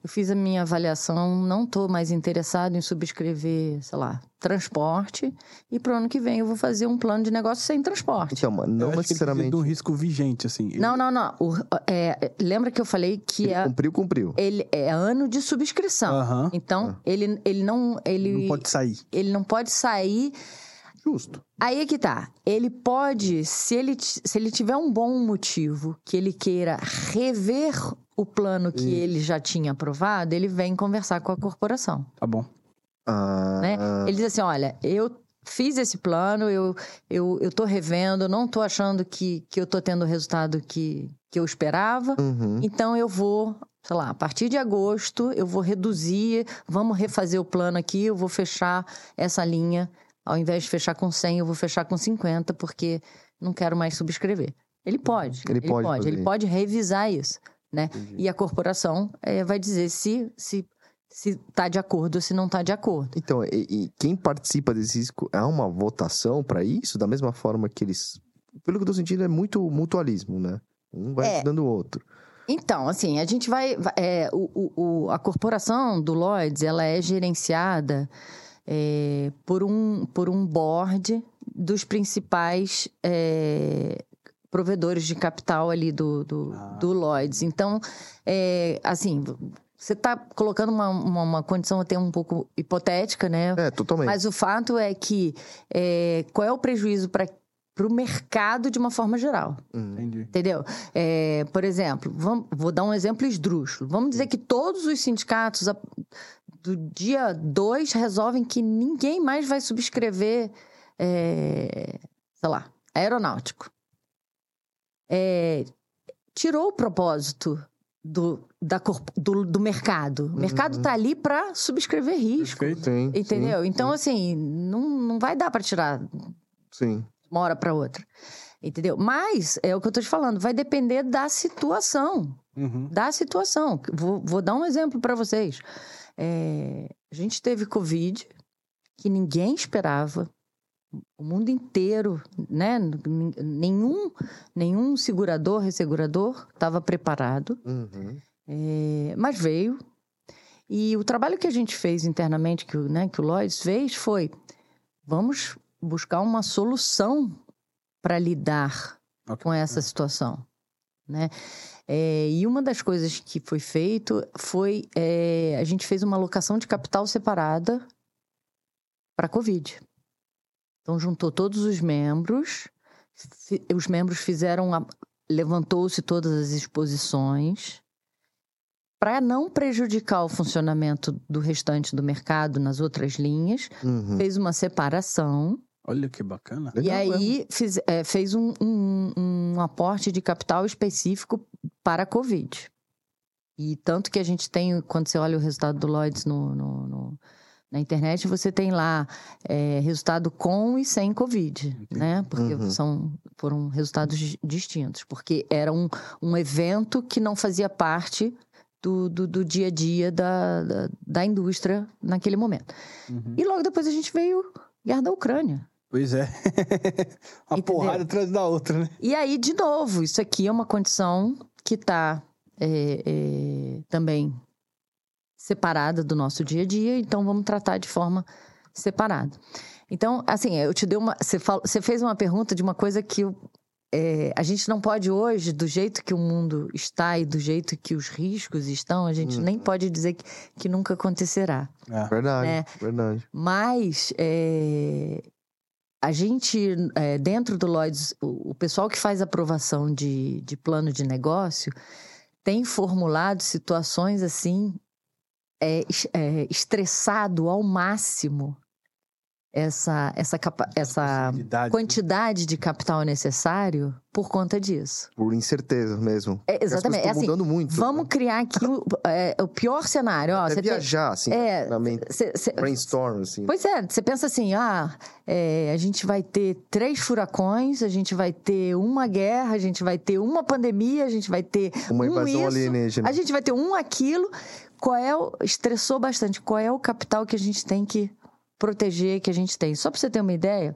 eu fiz a minha avaliação, não estou mais interessado em subscrever, sei lá, transporte, e para o ano que vem eu vou fazer um plano de negócio sem transporte. Então, não necessariamente. um risco vigente, assim. Não, não, não. O- é, lembra que eu falei que Ele é, cumpriu, cumpriu. ele é ano de subscrição. Aham. Então, ele, ele não. Ele, Não pode sair. ele não pode sair Justo. Aí é que tá. Ele pode, se ele, se ele tiver um bom motivo que ele queira rever o plano que ele já tinha aprovado, ele vem conversar com a corporação, Tá bom. Ah, né? Ele diz assim, olha, eu fiz esse plano, eu, eu, eu tô revendo, não tô achando que, que eu tô tendo o resultado que, que eu esperava, uhum. então eu vou, sei lá, a partir de agosto eu vou reduzir, vamos refazer o plano aqui, eu vou fechar essa linha. Ao invés de fechar com 100, eu vou fechar com 50, porque não quero mais subscrever. Ele pode. Ele pode fazer Ele pode revisar isso, né? Entendi. E a corporação eh, vai dizer se se se tá de acordo ou se não tá de acordo. Então, e, e quem participa desse risco, há uma votação para isso? Da mesma forma que eles. Pelo que eu tô sentindo, é muito mutualismo, né? Um vai É. ajudando o outro. Então, assim, a gente vai. é, o, o- o- a corporação do Lloyds, ela é gerenciada é, por, um, por um board dos principais é, provedores de capital ali do, do, Ah. do Lloyds. Então, é, assim, você está colocando uma, uma, uma condição até um pouco hipotética, né? É, totalmente. Mas o fato é que é, qual é o prejuízo para o mercado de uma forma geral? Hum. Entendi. Entendeu? É, por exemplo, vamos- vou dar um exemplo esdrúxulo. Vamos dizer que todos os sindicatos do dia 2 resolvem que ninguém mais vai subscrever, é, sei lá, aeronáutico. É, tirou o propósito do, da corp- do, do mercado. O mercado está ali para subscrever risco. Perfeito. Sim, Entendeu? sim, então, assim, não, não vai dar para tirar Sim. de uma hora para outra. Entendeu? Mas, é o que eu tô te falando, vai depender da situação. Uhum. Da situação. Vou, vou dar um exemplo para vocês. É, a gente teve Covid, que ninguém esperava. O mundo inteiro, né? Nenhum, nenhum segurador, ressegurador estava preparado. Uhum. É, mas veio. E o trabalho que a gente fez internamente, que, o- né, que o Lloyds fez, foi: vamos buscar uma solução para lidar Ok. com essa situação. Né? É, e uma das coisas que foi feito foi: é, a gente fez uma alocação de capital separada para a Covid. Então, juntou todos os membros, os membros fizeram. Levantou-se todas as exposições para não prejudicar o funcionamento do restante do mercado nas outras linhas, Uhum. fez uma separação Olha que bacana. e Legal aí fiz- é, fez um, um- um aporte de capital específico para a Covid. E tanto que a gente tem, quando você olha o resultado do Lloyds no, no- no- na internet, você tem lá é, resultado com e sem Covid, né? Porque Uhum. são, foram resultados di- distintos. Porque era um, um evento que não fazia parte do, do, do dia a dia da, da, da indústria naquele momento. Uhum. E logo depois a gente veio guerra da Ucrânia. Pois é. [LAUGHS] Uma Entendeu? porrada atrás da outra, né? E aí, de novo, isso aqui é uma condição que está também separada do nosso dia a dia, então vamos tratar de forma separada. Então, assim, eu te dei uma. Você, fez uma pergunta de uma coisa que é, a gente não pode hoje, do jeito que o mundo está e do jeito que os riscos estão, a gente nem pode dizer que, que nunca acontecerá. É. Verdade, né? verdade. Mas é, a gente, é, dentro do Lloyds, o, o pessoal que faz aprovação de, de plano de negócio tem formulado situações assim é, é, estressado ao máximo essa, essa, capa, essa quantidade de capital necessário por conta disso. Por incerteza mesmo. É, exatamente. É assim, mudando muito. Vamos né? criar aqui o, é, o pior cenário. Ó, você viajar, tem, assim, é, cê, cê, brainstorm, assim. Pois é, você pensa assim, ah, é, a gente vai ter três furacões, a gente vai ter uma guerra, a gente vai ter uma pandemia, a gente vai ter uma um invasão isso, alienígena. A gente vai ter um aquilo. Qual é o... Estressou bastante. Qual é o capital que a gente tem que proteger que a gente tem. Só para você ter uma ideia,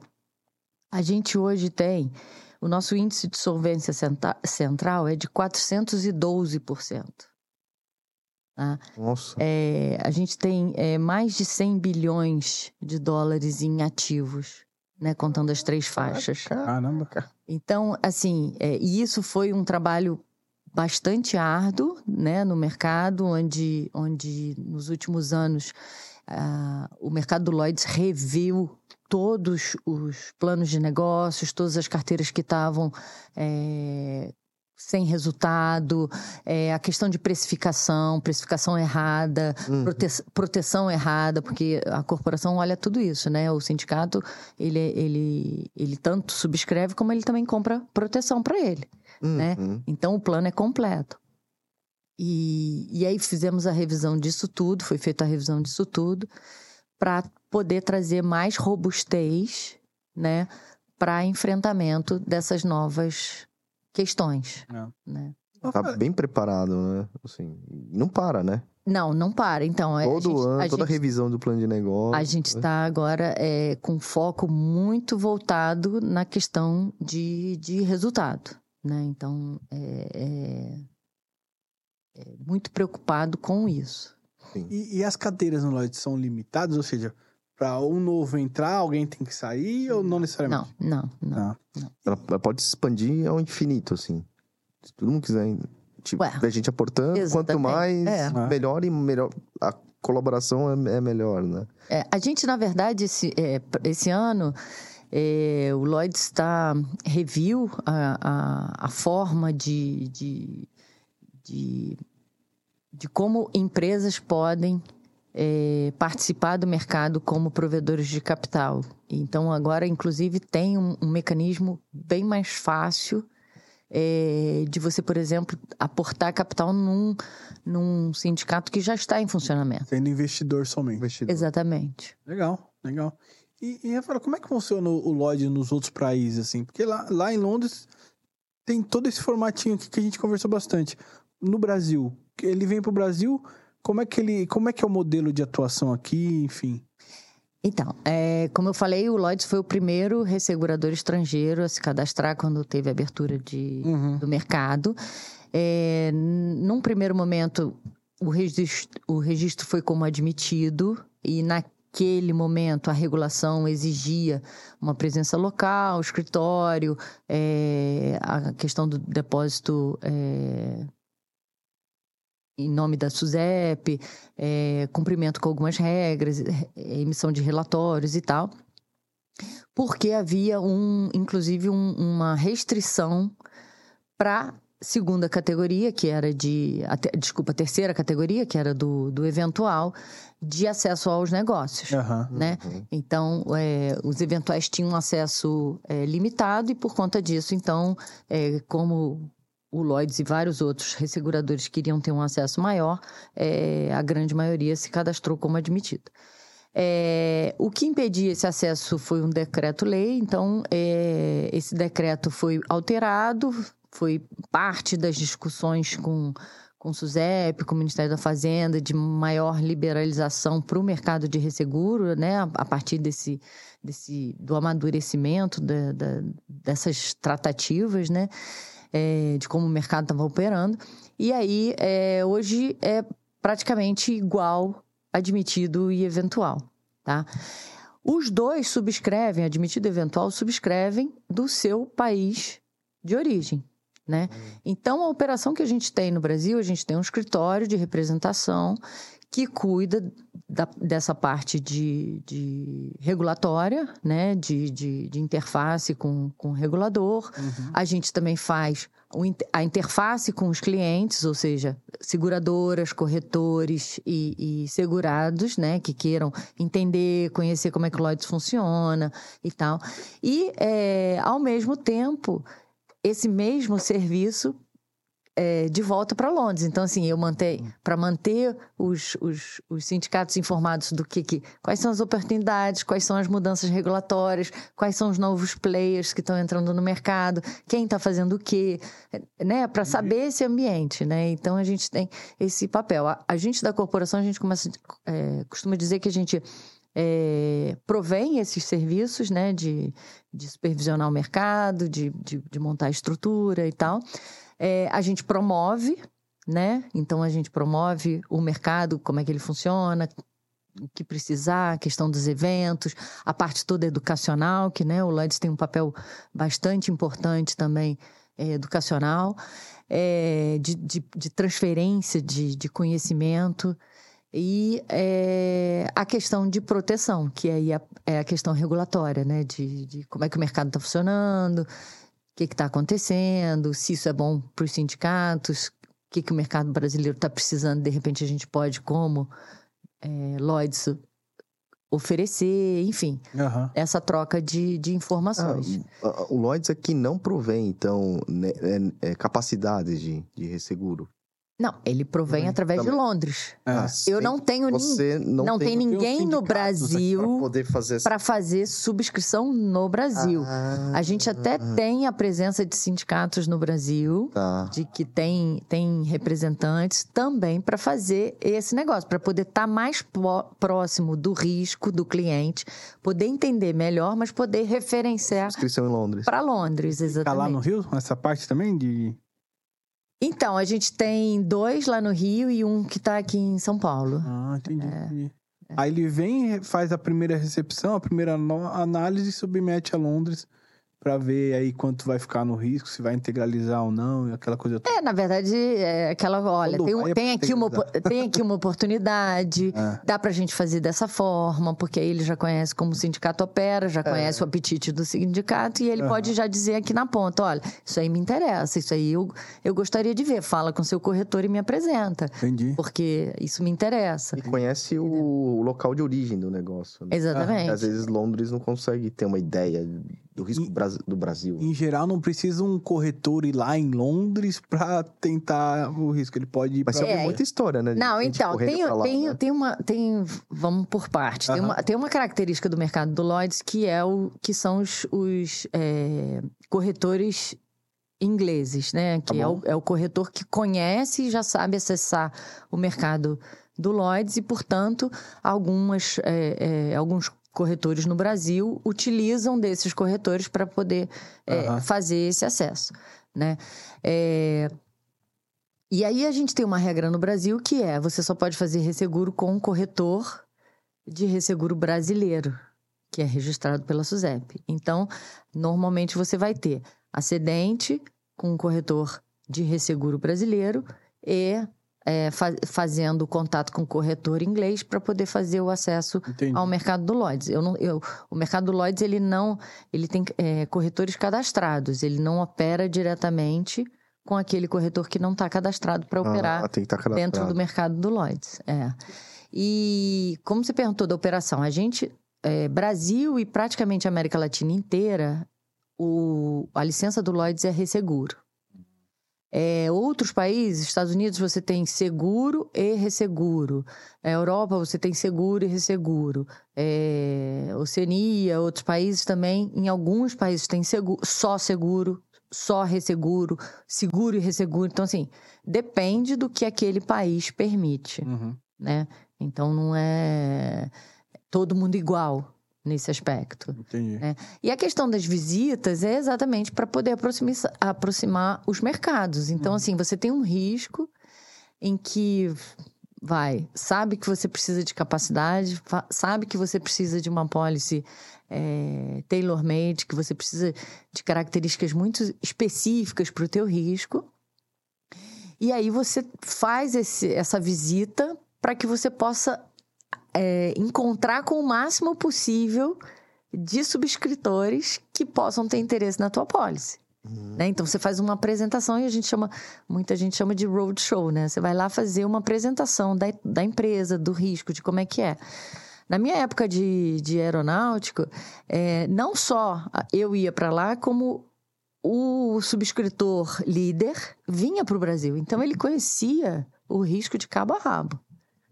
a gente hoje tem o nosso índice de solvência central é de 412%. Tá? Nossa. É, a gente tem é, mais de 100 bilhões de dólares em ativos, né, contando as três faixas. Caramba. Então, assim, é, e isso foi um trabalho bastante árduo né, no mercado, onde, onde nos últimos anos Uh, o mercado do Lloyds reviu todos os planos de negócios, todas as carteiras que estavam é, sem resultado, é, a questão de precificação, precificação errada, uhum. prote proteção errada, porque a corporação olha tudo isso, né? O sindicato, ele, ele, ele tanto subscreve como ele também compra proteção para ele, né? uhum. né? Então, o plano é completo. E, e aí fizemos a revisão disso tudo, foi feita a revisão disso tudo, para poder trazer mais robustez, né, para enfrentamento dessas novas questões. É. Né? Tá bem preparado, né? Assim, não para, né? Não, não para. Então, é, todo a gente, ano, a toda gente, revisão do plano de negócio. A gente está agora é, com foco muito voltado na questão de, de resultado, né? Então, é é, muito preocupado com isso. E, e, as cadeiras no Lloyd são limitadas? Ou seja, para um novo entrar, alguém tem que sair ou não necessariamente? Não, não, não. Ah. não. Ela, ela, pode se expandir ao infinito, assim. Se todo mundo quiser. Tipo, a gente aportando, exatamente. quanto mais, é. melhor e melhor. A colaboração é, é melhor, né? É, a gente, na verdade, esse, é, esse ano. É, o Lloyd está reviu a, a, a forma de, de de, de como empresas podem é, participar do mercado como provedores de capital. Então, agora, inclusive, tem um, um mecanismo bem mais fácil é, de você, por exemplo, aportar capital num, num sindicato que já está em funcionamento. Sendo investidor somente. Investidor. Exatamente. Legal, legal. E, e Rafael, como é que funciona o Lloyd nos outros países, assim? Porque lá, lá em Londres tem todo esse formatinho aqui que a gente conversou bastante no Brasil, ele vem para o Brasil, como é que ele, como é que é o modelo de atuação aqui, enfim? Então, é, como eu falei, o Lloyds foi o primeiro ressegurador estrangeiro a se cadastrar quando teve abertura de, uhum. do mercado. É, num primeiro momento, o registro, o registro foi como admitido e naquele momento a regulação exigia uma presença local, escritório, é, a questão do depósito é, em nome da SUSEP, é, cumprimento com algumas regras, emissão de relatórios e tal, porque havia um, inclusive um, uma restrição para segunda categoria, que era de. A, desculpa, terceira categoria, que era do, do eventual, de acesso aos negócios. Uhum, né? Uhum. Então, é, os eventuais tinham acesso é, limitado e, por conta disso, então, é, como o Lloyds e vários outros resseguradores queriam ter um acesso maior, é, a grande maioria se cadastrou como admitida. É, o que impedia esse acesso foi um decreto-lei, então é, esse decreto foi alterado, foi parte das discussões com, com o SUSEP, com o Ministério da Fazenda, de maior liberalização para o mercado de resseguro, né, a, partir desse, desse, do amadurecimento dessas tratativas, né é, de como o mercado estava operando. E aí, é, hoje é praticamente igual admitido e eventual, tá? Os dois subscrevem, admitido e eventual, subscrevem do seu país de origem, né? Então, a operação que a gente tem no Brasil, a gente tem um escritório de representação que cuida da, dessa parte de, de regulatória, né? De, de, de, interface com, com o regulador. Uhum. A gente também faz a interface com os clientes, ou seja, seguradoras, corretores e, e, segurados, né, que queiram entender, conhecer como é que o Lloyds funciona e tal. E, é, ao mesmo tempo, esse mesmo serviço é, de volta para Londres. Então, assim, eu manter para manter os, os, os, sindicatos informados do que, que, quais são as oportunidades, quais são as mudanças regulatórias, quais são os novos players que estão entrando no mercado, quem está fazendo o quê, né? Para saber esse ambiente, né? Então a gente tem esse papel. A, a gente da corporação a gente começa, é, costuma dizer que a gente é, provém esses serviços, né? De, de supervisionar o mercado, de, de, de montar a estrutura e tal. É, a gente promove, né? Então a gente promove o mercado, como é que ele funciona, o que precisar, a questão dos eventos, a parte toda educacional, que né, o LEDS tem um papel bastante importante também é, educacional, é, de, de, de, transferência de, de conhecimento e é, a questão de proteção, que aí é, é a questão regulatória, né? De, de como é que o mercado está funcionando, o que está acontecendo, se isso é bom para os sindicatos, o que, que o mercado brasileiro está precisando, de repente a gente pode, como é, Lloyds, oferecer, enfim, uhum. essa troca de, de informações. Ah, o Lloyds aqui não provém, então, né, é, é, capacidades de, de resseguro. Não, ele provém através Também. de Londres. Ah, eu não tenho Você não, não tem, tem ninguém no Brasil para poder fazer para fazer subscrição no Brasil. Ah, a gente até ah. tem a presença de sindicatos no Brasil, tá. de que tem, tem representantes também para fazer esse negócio, para poder estar tá mais próximo do risco do cliente, poder entender melhor, mas poder referenciar. Subscrição em Londres. Para Londres, exatamente. Está lá no Rio, essa parte também de então, a gente tem dois lá no Rio e um que tá aqui em São Paulo. Ah, entendi. É. Aí ele vem, faz a primeira recepção, a primeira análise e submete a Londres para ver aí quanto vai ficar no risco, se vai integralizar ou não, e aquela coisa toda. É, na verdade, é aquela, olha, tem, um, tem, aqui uma, tem aqui uma oportunidade, [LAUGHS] é. dá pra gente fazer dessa forma, porque aí ele já conhece como o sindicato opera, já é. conhece é. o apetite do sindicato, e ele uhum. pode já dizer aqui na ponta, olha, isso aí me interessa, isso aí eu, eu gostaria de ver, fala com seu corretor e me apresenta. Entendi. Porque isso me interessa. E conhece o, o local de origem do negócio. Né? Exatamente. Às vezes Londres não consegue ter uma ideia do risco do Brasil. Em geral, não precisa um corretor ir lá em Londres [LAUGHS] para tentar o risco. Ele pode ir Mas pra... é muita história, né? Não, então, tem, lá, tem, né? tem uma. Tem, vamos por parte. Tem, uma, tem uma característica do mercado do Lloyds que, é o, que são os, os é, corretores ingleses, né? Que tá é, o, é o corretor que conhece e já sabe acessar o mercado do Lloyds e, portanto, algumas, é, é, alguns corretores no Brasil utilizam desses corretores para poder é, fazer esse acesso, né? É... E aí a gente tem uma regra no Brasil que é você só pode fazer resseguro com um corretor de resseguro brasileiro, que é registrado pela SUSEP. Então, normalmente você vai ter acidente com um corretor de resseguro brasileiro e é, fa fazendo contato com o corretor inglês para poder fazer o acesso Entendi. ao mercado do Lloyds. Eu não, eu, o mercado do Lloyds ele não, ele tem é, corretores cadastrados, ele não opera diretamente com aquele corretor que não está cadastrado para ah, operar tá dentro do mercado do Lloyds. É. E como você perguntou da operação, a gente, é, Brasil e praticamente América Latina inteira, o, a licença do Lloyds é resseguro. É, outros países, Estados Unidos, você tem seguro e resseguro. Na Europa, você tem seguro e resseguro. É, Oceania, outros países também. Em alguns países tem seguro, só seguro, só resseguro, seguro e resseguro. Então, assim, depende do que aquele país permite, uhum. né? Então, não é todo mundo igual nesse aspecto. Entendi. Né? E a questão das visitas é exatamente para poder aproximar, aproximar os mercados. Então, uhum. assim, você tem um risco em que vai, sabe que você precisa de capacidade, sabe que você precisa de uma policy é, tailor-made, que você precisa de características muito específicas para o teu risco. E aí você faz esse, essa visita para que você possa é, encontrar com o máximo possível de subscritores que possam ter interesse na tua pólice. Uhum. Né? Então você faz uma apresentação e a gente chama, muita gente chama de roadshow, né? Você vai lá fazer uma apresentação da, da empresa, do risco, de como é que é. Na minha época de, de aeronáutico, é, não só eu ia para lá, como o subscritor líder vinha para o Brasil. Então ele conhecia o risco de cabo a rabo.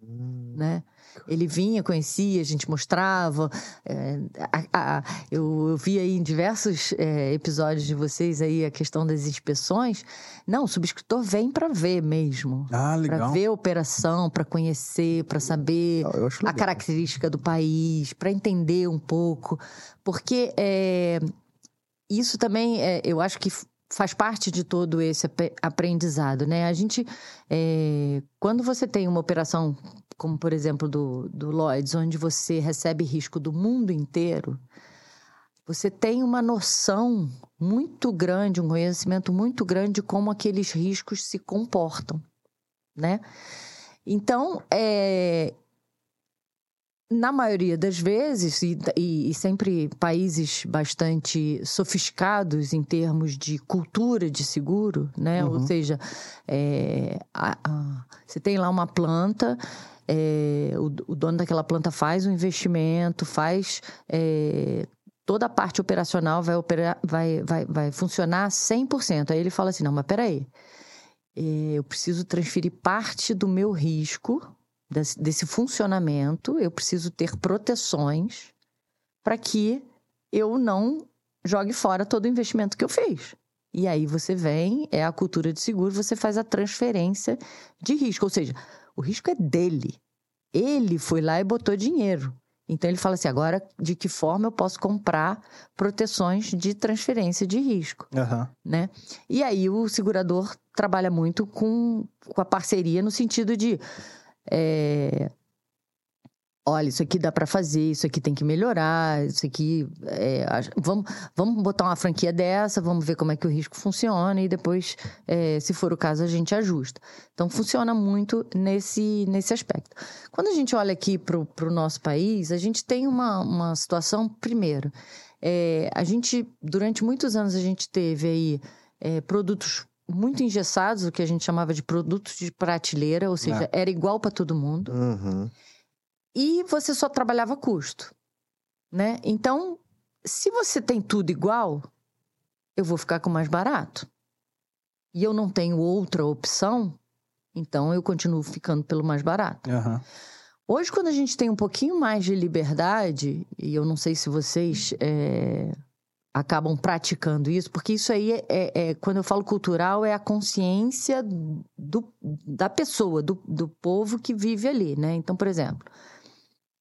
Hum. Né? Ele vinha, conhecia, a gente mostrava. É, a, a, eu, eu, vi aí em diversos é, episódios de vocês aí a questão das inspeções. Não, o subscritor vem para ver mesmo. Ah, legal. Para ver a operação, para conhecer, para saber a característica do país, para entender um pouco. Porque é, isso também, é, eu acho que faz parte de todo esse aprendizado, né? A gente, é, quando você tem uma operação como por exemplo do, do Lloyds, onde você recebe risco do mundo inteiro, você tem uma noção muito grande, um conhecimento muito grande de como aqueles riscos se comportam, né? Então, é, na maioria das vezes, e, e, sempre países bastante sofisticados em termos de cultura de seguro, né? Uhum. Ou seja, é, a, a, você tem lá uma planta é, o, o, dono daquela planta faz o investimento, faz é, toda a parte operacional vai, operar, vai, vai, vai funcionar 100%. Aí ele fala assim: não, mas peraí, é, eu preciso transferir parte do meu risco desse, desse funcionamento, eu preciso ter proteções para que eu não jogue fora todo o investimento que eu fiz. E aí você vem, é a cultura de seguro, você faz a transferência de risco. Ou seja, o risco é dele. Ele foi lá e botou dinheiro. Então ele fala assim: agora de que forma eu posso comprar proteções de transferência de risco? Uhum. Né? E aí o segurador trabalha muito com, com a parceria no sentido de é, olha, isso aqui dá para fazer, isso aqui tem que melhorar, isso aqui. É, vamos, vamos botar uma franquia dessa, vamos ver como é que o risco funciona e depois, é, se for o caso, a gente ajusta. Então, funciona muito nesse, nesse aspecto. Quando a gente olha aqui para o nosso país, a gente tem uma, uma situação, primeiro, é, a gente, durante muitos anos, a gente teve aí é, produtos muito engessados, o que a gente chamava de produtos de prateleira, ou seja, é. era igual para todo mundo. Uhum e você só trabalhava custo, né? Então, se você tem tudo igual, eu vou ficar com mais barato. E eu não tenho outra opção, então eu continuo ficando pelo mais barato. Uhum. Hoje, quando a gente tem um pouquinho mais de liberdade, e eu não sei se vocês é, acabam praticando isso, porque isso aí é, é, é, quando eu falo cultural, é a consciência do, da pessoa, do, do povo que vive ali, né? Então, por exemplo,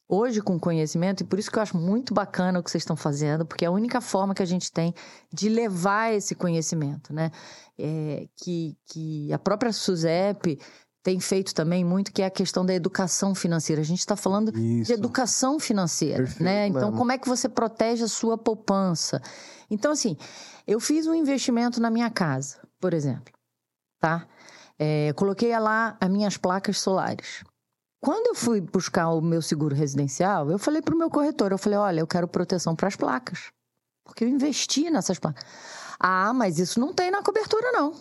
hoje com conhecimento, e por isso que eu acho muito bacana o que vocês estão fazendo, porque é a única forma que a gente tem de levar esse conhecimento, né? É, que, que a própria SUSEP tem feito também muito, que é a questão da educação financeira. A gente está falando isso. de educação financeira, Perfeito, né? Então, como é que você protege a sua poupança? Então, assim, eu fiz um investimento na minha casa, por exemplo, tá? É, coloquei lá as minhas placas solares. Quando eu fui buscar o meu seguro residencial, eu falei para o meu corretor, eu falei, olha, eu quero proteção para as placas, porque eu investi nessas placas. Ah, mas isso não tem na cobertura não.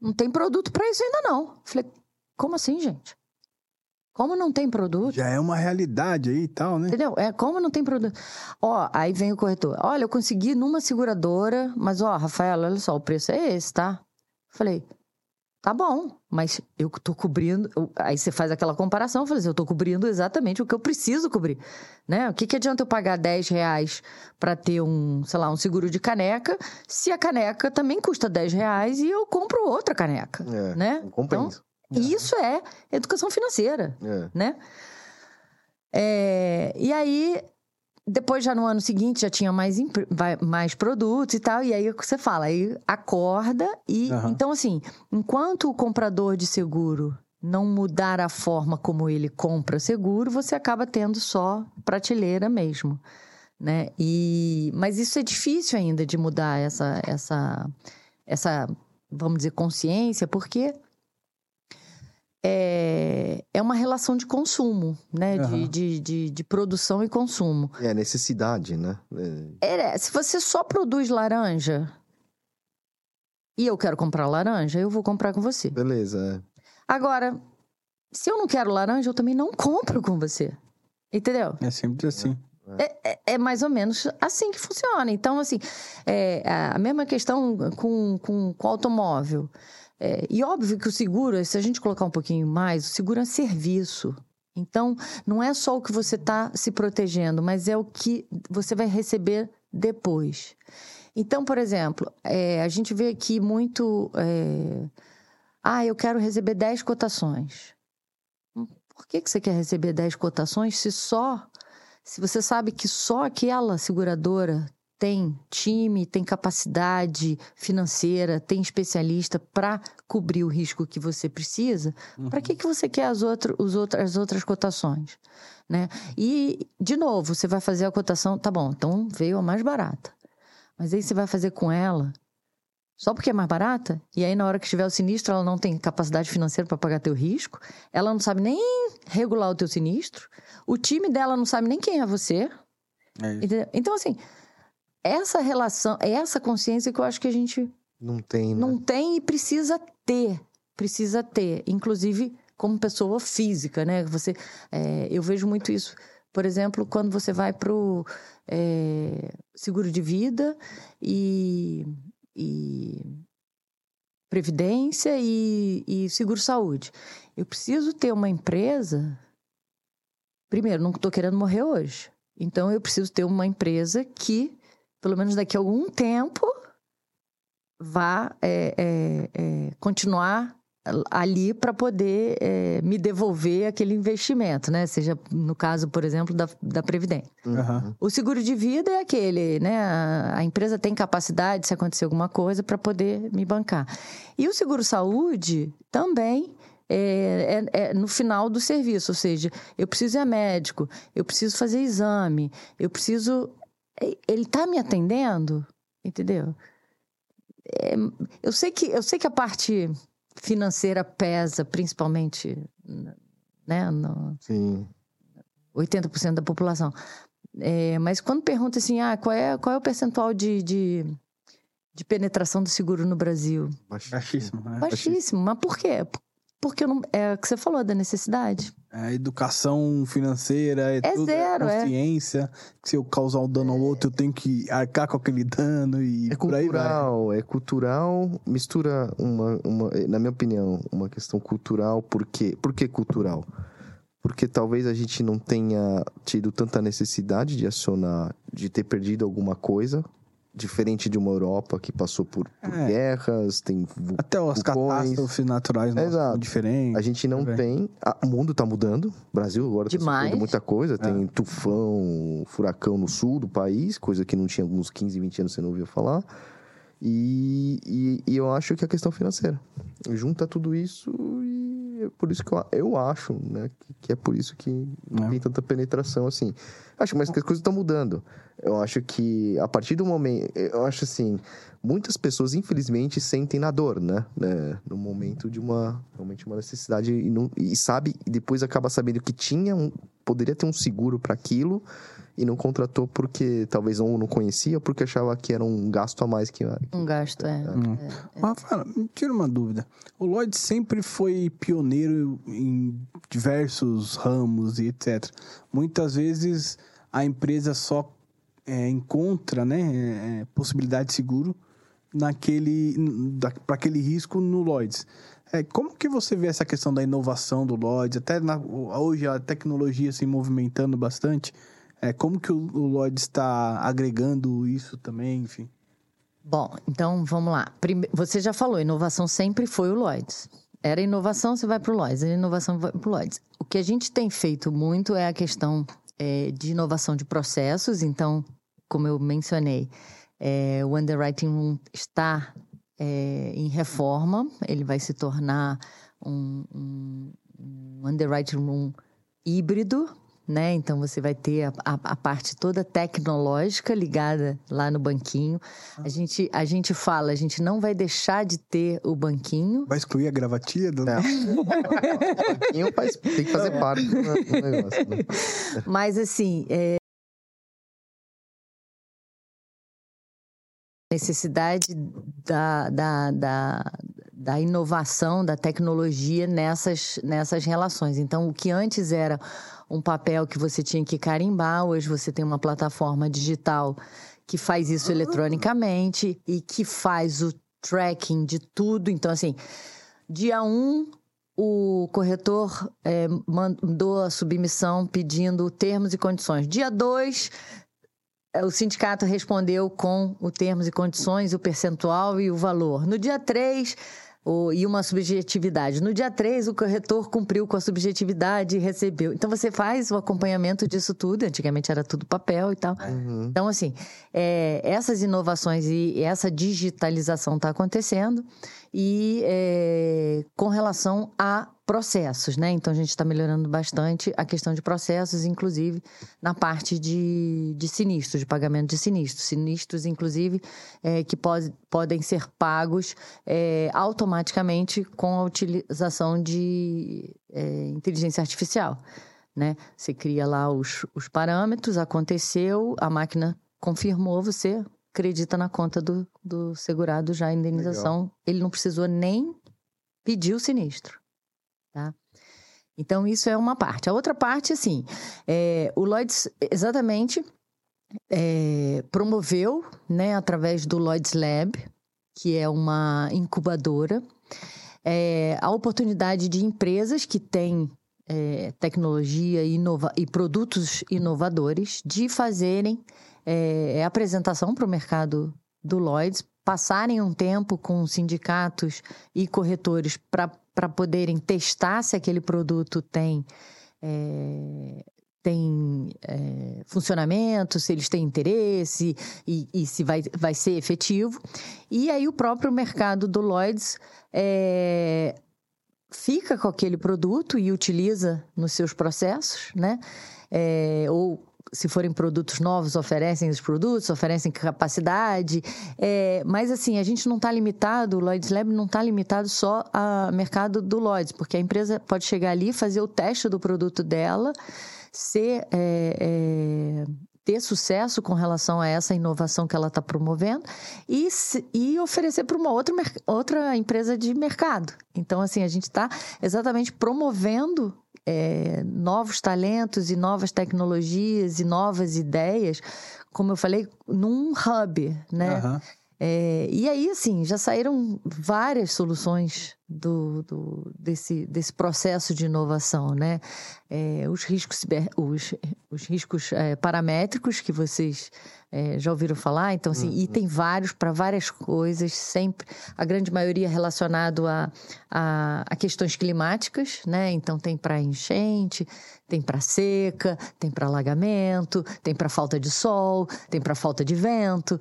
Não tem produto para isso ainda não. Eu falei, como assim, gente? Como não tem produto? Já é uma realidade aí e tal, né? Entendeu? É, como não tem produto? Ó, aí vem o corretor. Olha, eu consegui numa seguradora, mas ó, Rafael, olha só, o preço é esse, tá? Falei, Tá bom, mas eu tô cobrindo. Aí você faz aquela comparação, fala assim, eu tô cobrindo exatamente o que eu preciso cobrir. Né? O que, que adianta eu pagar 10 reais para ter um, sei lá, um seguro de caneca, se a caneca também custa 10 reais e eu compro outra caneca. É, né? Então, isso é educação financeira. É. Né? É, e aí depois, já no ano seguinte, já tinha mais, mais produtos e tal. E aí você fala, aí acorda e. Uhum. Então, assim, enquanto o comprador de seguro não mudar a forma como ele compra seguro, você acaba tendo só prateleira mesmo. Né? E, mas isso é difícil ainda de mudar essa, essa, essa, vamos dizer, consciência, porque é, é uma relação de consumo, né? De, Aham. de, de, de produção e consumo. É necessidade, né? É, É, se você só produz laranja e eu quero comprar laranja, eu vou comprar com você. beleza, é. Agora, se eu não quero laranja, eu também não compro com você. Entendeu? É sempre assim. É, é mais ou menos assim que funciona. Então, assim, é, a mesma questão com, com, com automóvel. É, e óbvio que o seguro, se a gente colocar um pouquinho mais, o seguro é serviço. Então, não é só o que você está se protegendo, mas é o que você vai receber depois. Então, por exemplo, é, a gente vê aqui muito. é, ah, eu quero receber 10 cotações. Hum, Por que, que você quer receber 10 cotações se só se você sabe que só aquela seguradora tem time, tem capacidade financeira, tem especialista para cobrir o risco que você precisa, para que, que você quer as, outro, os outras, as outras cotações? Né? E, de novo, você vai fazer a cotação, tá bom, então veio a mais barata. Mas aí você vai fazer com ela só porque é mais barata? E aí, na hora que tiver o sinistro, ela não tem capacidade financeira para pagar teu risco, ela não sabe nem regular o teu sinistro, o time dela não sabe nem quem é você. É? Então, assim, essa relação, é essa consciência que eu acho que a gente Não tem, né? não tem e precisa ter. Precisa ter. Inclusive, como pessoa física, né? Você, é, eu vejo muito isso. Por exemplo, quando você vai pro é, seguro de vida e, e previdência e, e seguro saúde. Eu preciso ter uma empresa. Primeiro, não estou querendo morrer hoje. Então, eu preciso ter uma empresa que, pelo menos daqui a algum tempo, vá é, é, é, continuar ali para poder é, me devolver aquele investimento, né? Seja no caso, por exemplo, da, da Previdência. Uhum. O seguro de vida é aquele, né? A, a empresa tem capacidade, se acontecer alguma coisa, para poder me bancar. E o seguro saúde também é, é- é no final do serviço, ou seja, eu preciso ir a médico, eu preciso fazer exame, eu preciso. Ele está me atendendo, entendeu? É, eu sei que eu sei que a parte financeira pesa, principalmente, né? No, Sim. 80% da população. É, mas quando pergunta assim, ah, qual é, qual é o percentual de, de, de penetração do seguro no Brasil? Baixíssimo, né? Baixíssimo. Mas por quê? Porque eu não, é o que você falou da necessidade. É, educação financeira, é, É tudo, zero, é. consciência. Que se eu causar um dano ao outro, eu tenho que arcar com aquele dano e É por aí vai. cultural, é cultural, mistura uma, uma, na minha opinião, uma questão cultural, por quê? Por que cultural? Porque talvez a gente não tenha tido tanta necessidade de acionar, de ter perdido alguma coisa, diferente de uma Europa que passou por, por É. guerras, tem Até as vulcões. catástrofes naturais Exato. são diferentes. A gente não Também. tem. ah, o mundo tá mudando. O Brasil agora tá sofrendo muita coisa. É. Tem tufão, furacão no sul do país, coisa que não tinha alguns 15, 20 anos você não ouvia falar. E, e, e eu acho que a questão financeira. Junta tudo isso e é por isso que eu, eu acho, né? Que, que é por isso que não É. tem tanta penetração assim. Acho mas que as coisas estão mudando. Eu acho que a partir do momento. Eu acho assim. Muitas pessoas, infelizmente, sentem na dor, né? né? No momento de uma. Realmente uma necessidade. E, não, e sabe, e depois acaba sabendo que tinha um. Poderia ter um seguro para aquilo e não contratou porque talvez ou não conhecia ou porque achava que era um gasto a mais que. Um gasto, é. Hum. Rafael, me tira uma dúvida. O Lloyd sempre foi pioneiro em diversos ramos e etc. Muitas vezes a empresa só é, encontra né, é, possibilidade de seguro naquele para aquele risco no Lloyds. É, como que você vê essa questão da inovação do Lloyds? Até na- hoje a tecnologia se movimentando bastante. É, como que o, o Lloyds está agregando isso também, enfim? Bom, então vamos lá. Prime- Você já falou, inovação sempre foi o Lloyds. Era inovação, você vai para o Lloyds. Era inovação, vai para o Lloyds. O que a gente tem feito muito é a questão é, de inovação de processos. Então, como eu mencionei, é, o Underwriting Room está é, em reforma. Ele vai se tornar um, um, um Underwriting Room híbrido, né? Então você vai ter a, a, a, parte toda tecnológica ligada lá no banquinho. A gente, a gente fala, a gente não vai deixar de ter o banquinho. Vai excluir a gravatinha do. Não. [LAUGHS] o banquinho faz, tem que fazer parte do, do negócio. Né? Mas assim. É... necessidade da, da, da, da inovação, da tecnologia nessas, nessas relações. Então, o que antes era um papel que você tinha que carimbar, hoje você tem uma plataforma digital que faz isso ah. eletronicamente e que faz o tracking de tudo. Então, assim, dia 1, um, o corretor é, mandou a submissão pedindo termos e condições. Dia 2, é, o sindicato respondeu com os termos e condições, o percentual e o valor. No dia 3, o, e uma subjetividade. No dia 3, o corretor cumpriu com a subjetividade e recebeu. Então, você faz o acompanhamento disso tudo. Antigamente era tudo papel e tal. Uhum. Então, assim, é, essas inovações e essa digitalização está acontecendo. E é, com relação a processos, né? Então a gente está melhorando bastante a questão de processos, inclusive na parte de, de sinistros, de pagamento de sinistros. Sinistros, inclusive, é, que pode, podem ser pagos é, automaticamente com a utilização de inteligência artificial. Né? Você cria lá os, os parâmetros, aconteceu, a máquina confirmou, você acredita na conta do, do segurado já a indenização. Legal. Ele não precisou nem pedir o sinistro. Tá? Então, isso é uma parte. A outra parte, assim, é, o Lloyds exatamente é, promoveu, né, através do Lloyds Lab, que é uma incubadora, é, a oportunidade de empresas que têm é, tecnologia inova e produtos inovadores de fazerem é, apresentação para o mercado do Lloyds, passarem um tempo com sindicatos e corretores para para poderem testar se aquele produto tem é, tem é, funcionamento, se eles têm interesse e, e, se vai, vai ser efetivo. E aí o próprio mercado do Lloyds é, fica com aquele produto e utiliza nos seus processos, né? É, ou se forem produtos novos, oferecem os produtos, oferecem capacidade. É, mas, assim, a gente não está limitado, o Lloyds Lab não está limitado só ao mercado do Lloyds, porque a empresa pode chegar ali, fazer o teste do produto dela, ser. É, é, ter sucesso com relação a essa inovação que ela está promovendo e, e oferecer para uma outra, outra empresa de mercado. Então, assim, a gente está exatamente promovendo é, novos talentos e novas tecnologias e novas ideias, como eu falei, num hub, né? Uhum. É, e aí, assim, já saíram várias soluções do, do desse, desse processo de inovação, né? É, os riscos, os, os riscos é, paramétricos que vocês é, já ouviram falar, então, assim, uhum. e tem vários para várias coisas, sempre, a grande maioria relacionado a, a, a questões climáticas, né? Então, tem para enchente, tem para seca, tem para alagamento, tem para falta de sol, tem para falta de vento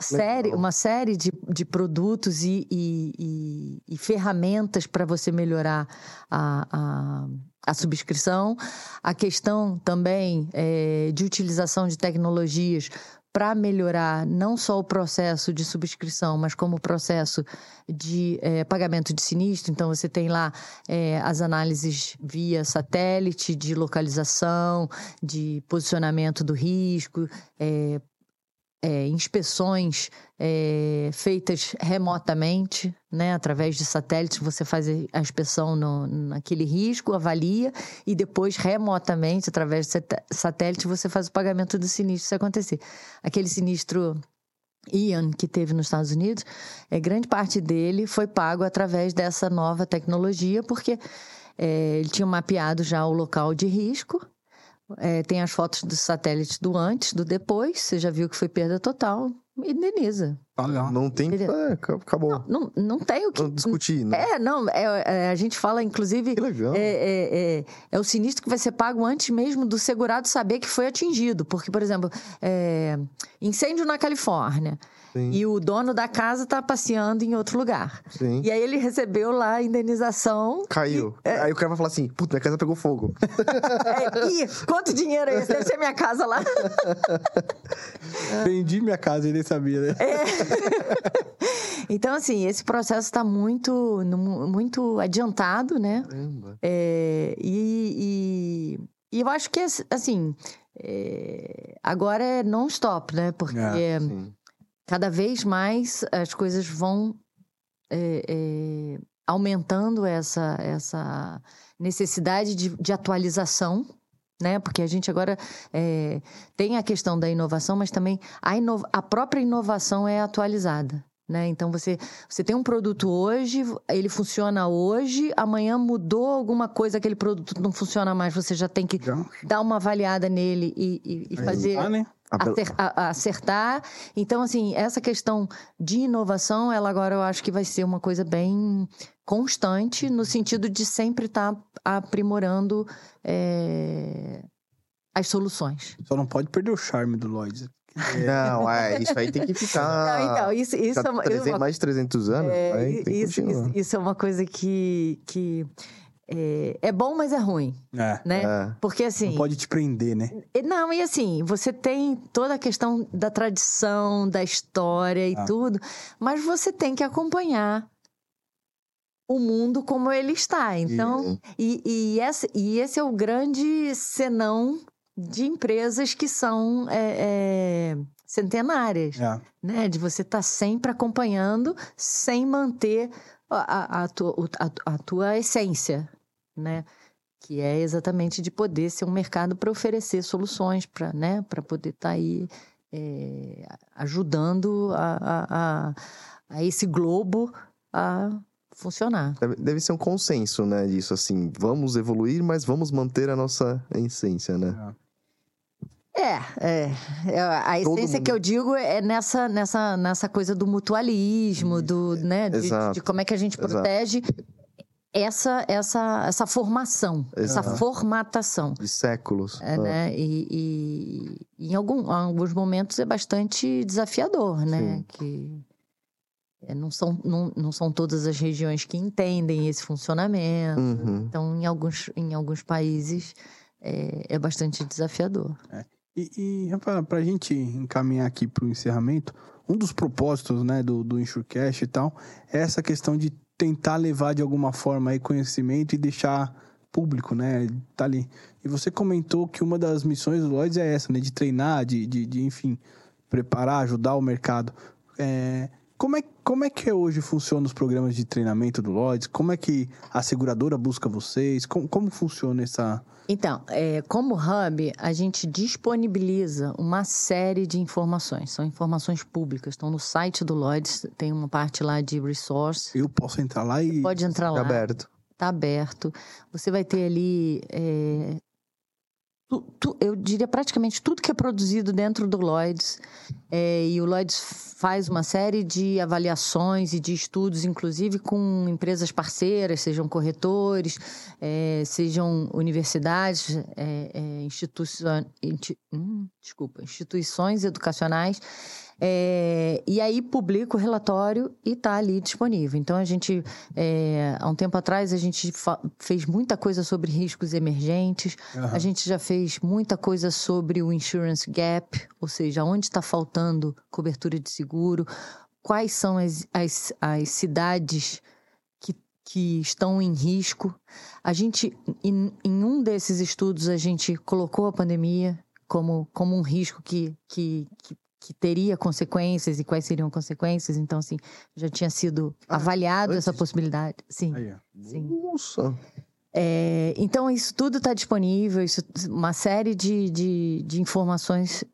série, uma série de, de produtos e, e, e, e ferramentas para você melhorar a, a, a, subscrição. A questão também é, de utilização de tecnologias para melhorar não só o processo de subscrição, mas como o processo de é, pagamento de sinistro. Então, você tem lá é, as análises via satélite, de localização, de posicionamento do risco, é, é, inspeções é, feitas remotamente, né, através de satélites, você faz a inspeção no, naquele risco, avalia e depois remotamente, através de satélite, você faz o pagamento do sinistro se acontecer. Aquele sinistro Ian que teve nos Estados Unidos, é, grande parte dele foi pago através dessa nova tecnologia, porque é, ele tinha mapeado já o local de risco é, tem as fotos do satélite do antes, do depois. Você já viu que foi perda total. Indeniza. Tá legal. Não tem. É, ac- acabou. Não, não tem o que. Não discutir, né? É, não, é, é, a gente fala, inclusive, Que legal. é, é, é, é o sinistro que vai ser pago antes mesmo do segurado saber que foi atingido. Porque, por exemplo, é, incêndio na Califórnia Sim. e o dono da casa está passeando em outro lugar. Sim. E aí ele recebeu lá a indenização. Caiu. Aí o cara vai falar assim: puta, minha casa pegou fogo. [LAUGHS] É, Ih, quanto dinheiro é esse? Deve ser minha casa lá. [LAUGHS] Vendi minha casa e nem sabia, né? [LAUGHS] Então, assim, esse processo está muito, muito adiantado, né? Caramba. É, e, e, e eu acho que, assim, é, agora é non-stop, né? Porque É, Sim. cada vez mais as coisas vão é, é, aumentando essa, essa necessidade de, de atualização. Né? Porque a gente agora é, tem a questão da inovação, mas também a, ino- a própria inovação é atualizada. Né? Então você, você tem um produto hoje, ele funciona hoje, amanhã mudou alguma coisa, aquele produto não funciona mais, você já tem que dar uma avaliada nele e, e- e fazer Ah, né? Apel- acer- a- a- acertar. Então, assim, essa questão de inovação, ela agora eu acho que vai ser uma coisa bem constante, no sentido de sempre estar aprimorando é, as soluções. Só não pode perder o charme do Lloyd. [LAUGHS] Não, é, isso aí tem que ficar. Não, então, isso, isso, é uma- 300 mais de 300 anos. é, aí tem que isso, isso- isso é uma coisa que, que é, é bom, mas é ruim, É. né? É. Porque assim. Não pode te prender, né? E- Não, e assim, você tem toda a questão da tradição, da história e Ah. tudo, mas você tem que acompanhar o mundo como ele está. Então, e, e, esse, e esse é o grande senão de empresas que são é, é, centenárias, É. né? De você estar sempre acompanhando sem manter a, a, a tua, a tua essência, né? Que é exatamente de poder ser um mercado para oferecer soluções, para né? Para poder estar aí é, ajudando a, a, a, a esse globo a funcionar. Deve, deve ser um consenso, né? Disso, assim. Vamos evoluir, mas vamos manter a nossa essência, né? É, é. É, A Todo essência que eu digo é nessa, nessa, nessa coisa do mutualismo, do, né, de, de como é que a gente Exato. Essa, essa, essa formação, essa formatação. De séculos. É, né? E, e- em algum, alguns momentos é bastante desafiador, né? Sim. Que é, não, são, não, não são todas as regiões que entendem esse funcionamento. Uhum. Então, em alguns, em alguns países é, é bastante desafiador. E, e Rafael, pra gente encaminhar aqui pro encerramento, um dos propósitos, né, do, do InsureCast e tal, é essa questão de tentar levar de alguma forma aí conhecimento e deixar público, né, tá ali. E você comentou que uma das missões do Lloyds é essa, né, de treinar, de, de, de, enfim, preparar, ajudar o mercado. É, como, é, como é que hoje funcionam os programas de treinamento do Lloyds? Como é que a seguradora busca vocês? Como, como funciona essa... Então, é, como hub, a gente disponibiliza uma série de informações. São informações públicas. Estão no site do Lloyds, tem uma parte lá de resource. Eu posso entrar lá e... Pode entrar lá. Aberto. Está aberto. Você vai ter ali. é, tu- tu- eu diria praticamente tudo que é produzido dentro do Lloyds. É, e o Lloyds faz uma série de avaliações e de estudos, inclusive com empresas parceiras, sejam corretores, é, sejam universidades, é, é, instituições, desculpa, instituições educacionais. É, e aí publica o relatório e está ali disponível. Então a gente, é, há um tempo atrás, a gente fez muita coisa sobre riscos emergentes. Aham. A gente já fez muita coisa sobre o insurance gap, ou seja, onde está faltando cobertura de seguro, quais são as, as, as cidades que, que estão em risco. A gente, em, em um desses estudos, a gente colocou a pandemia como, como um risco que, que, que, que teria consequências e quais seriam consequências. Então, assim, já tinha sido Ah, avaliado essa antes? possibilidade. Sim, Aí, sim. Nossa. É, então, isso tudo está disponível, isso, uma série de, de, de informações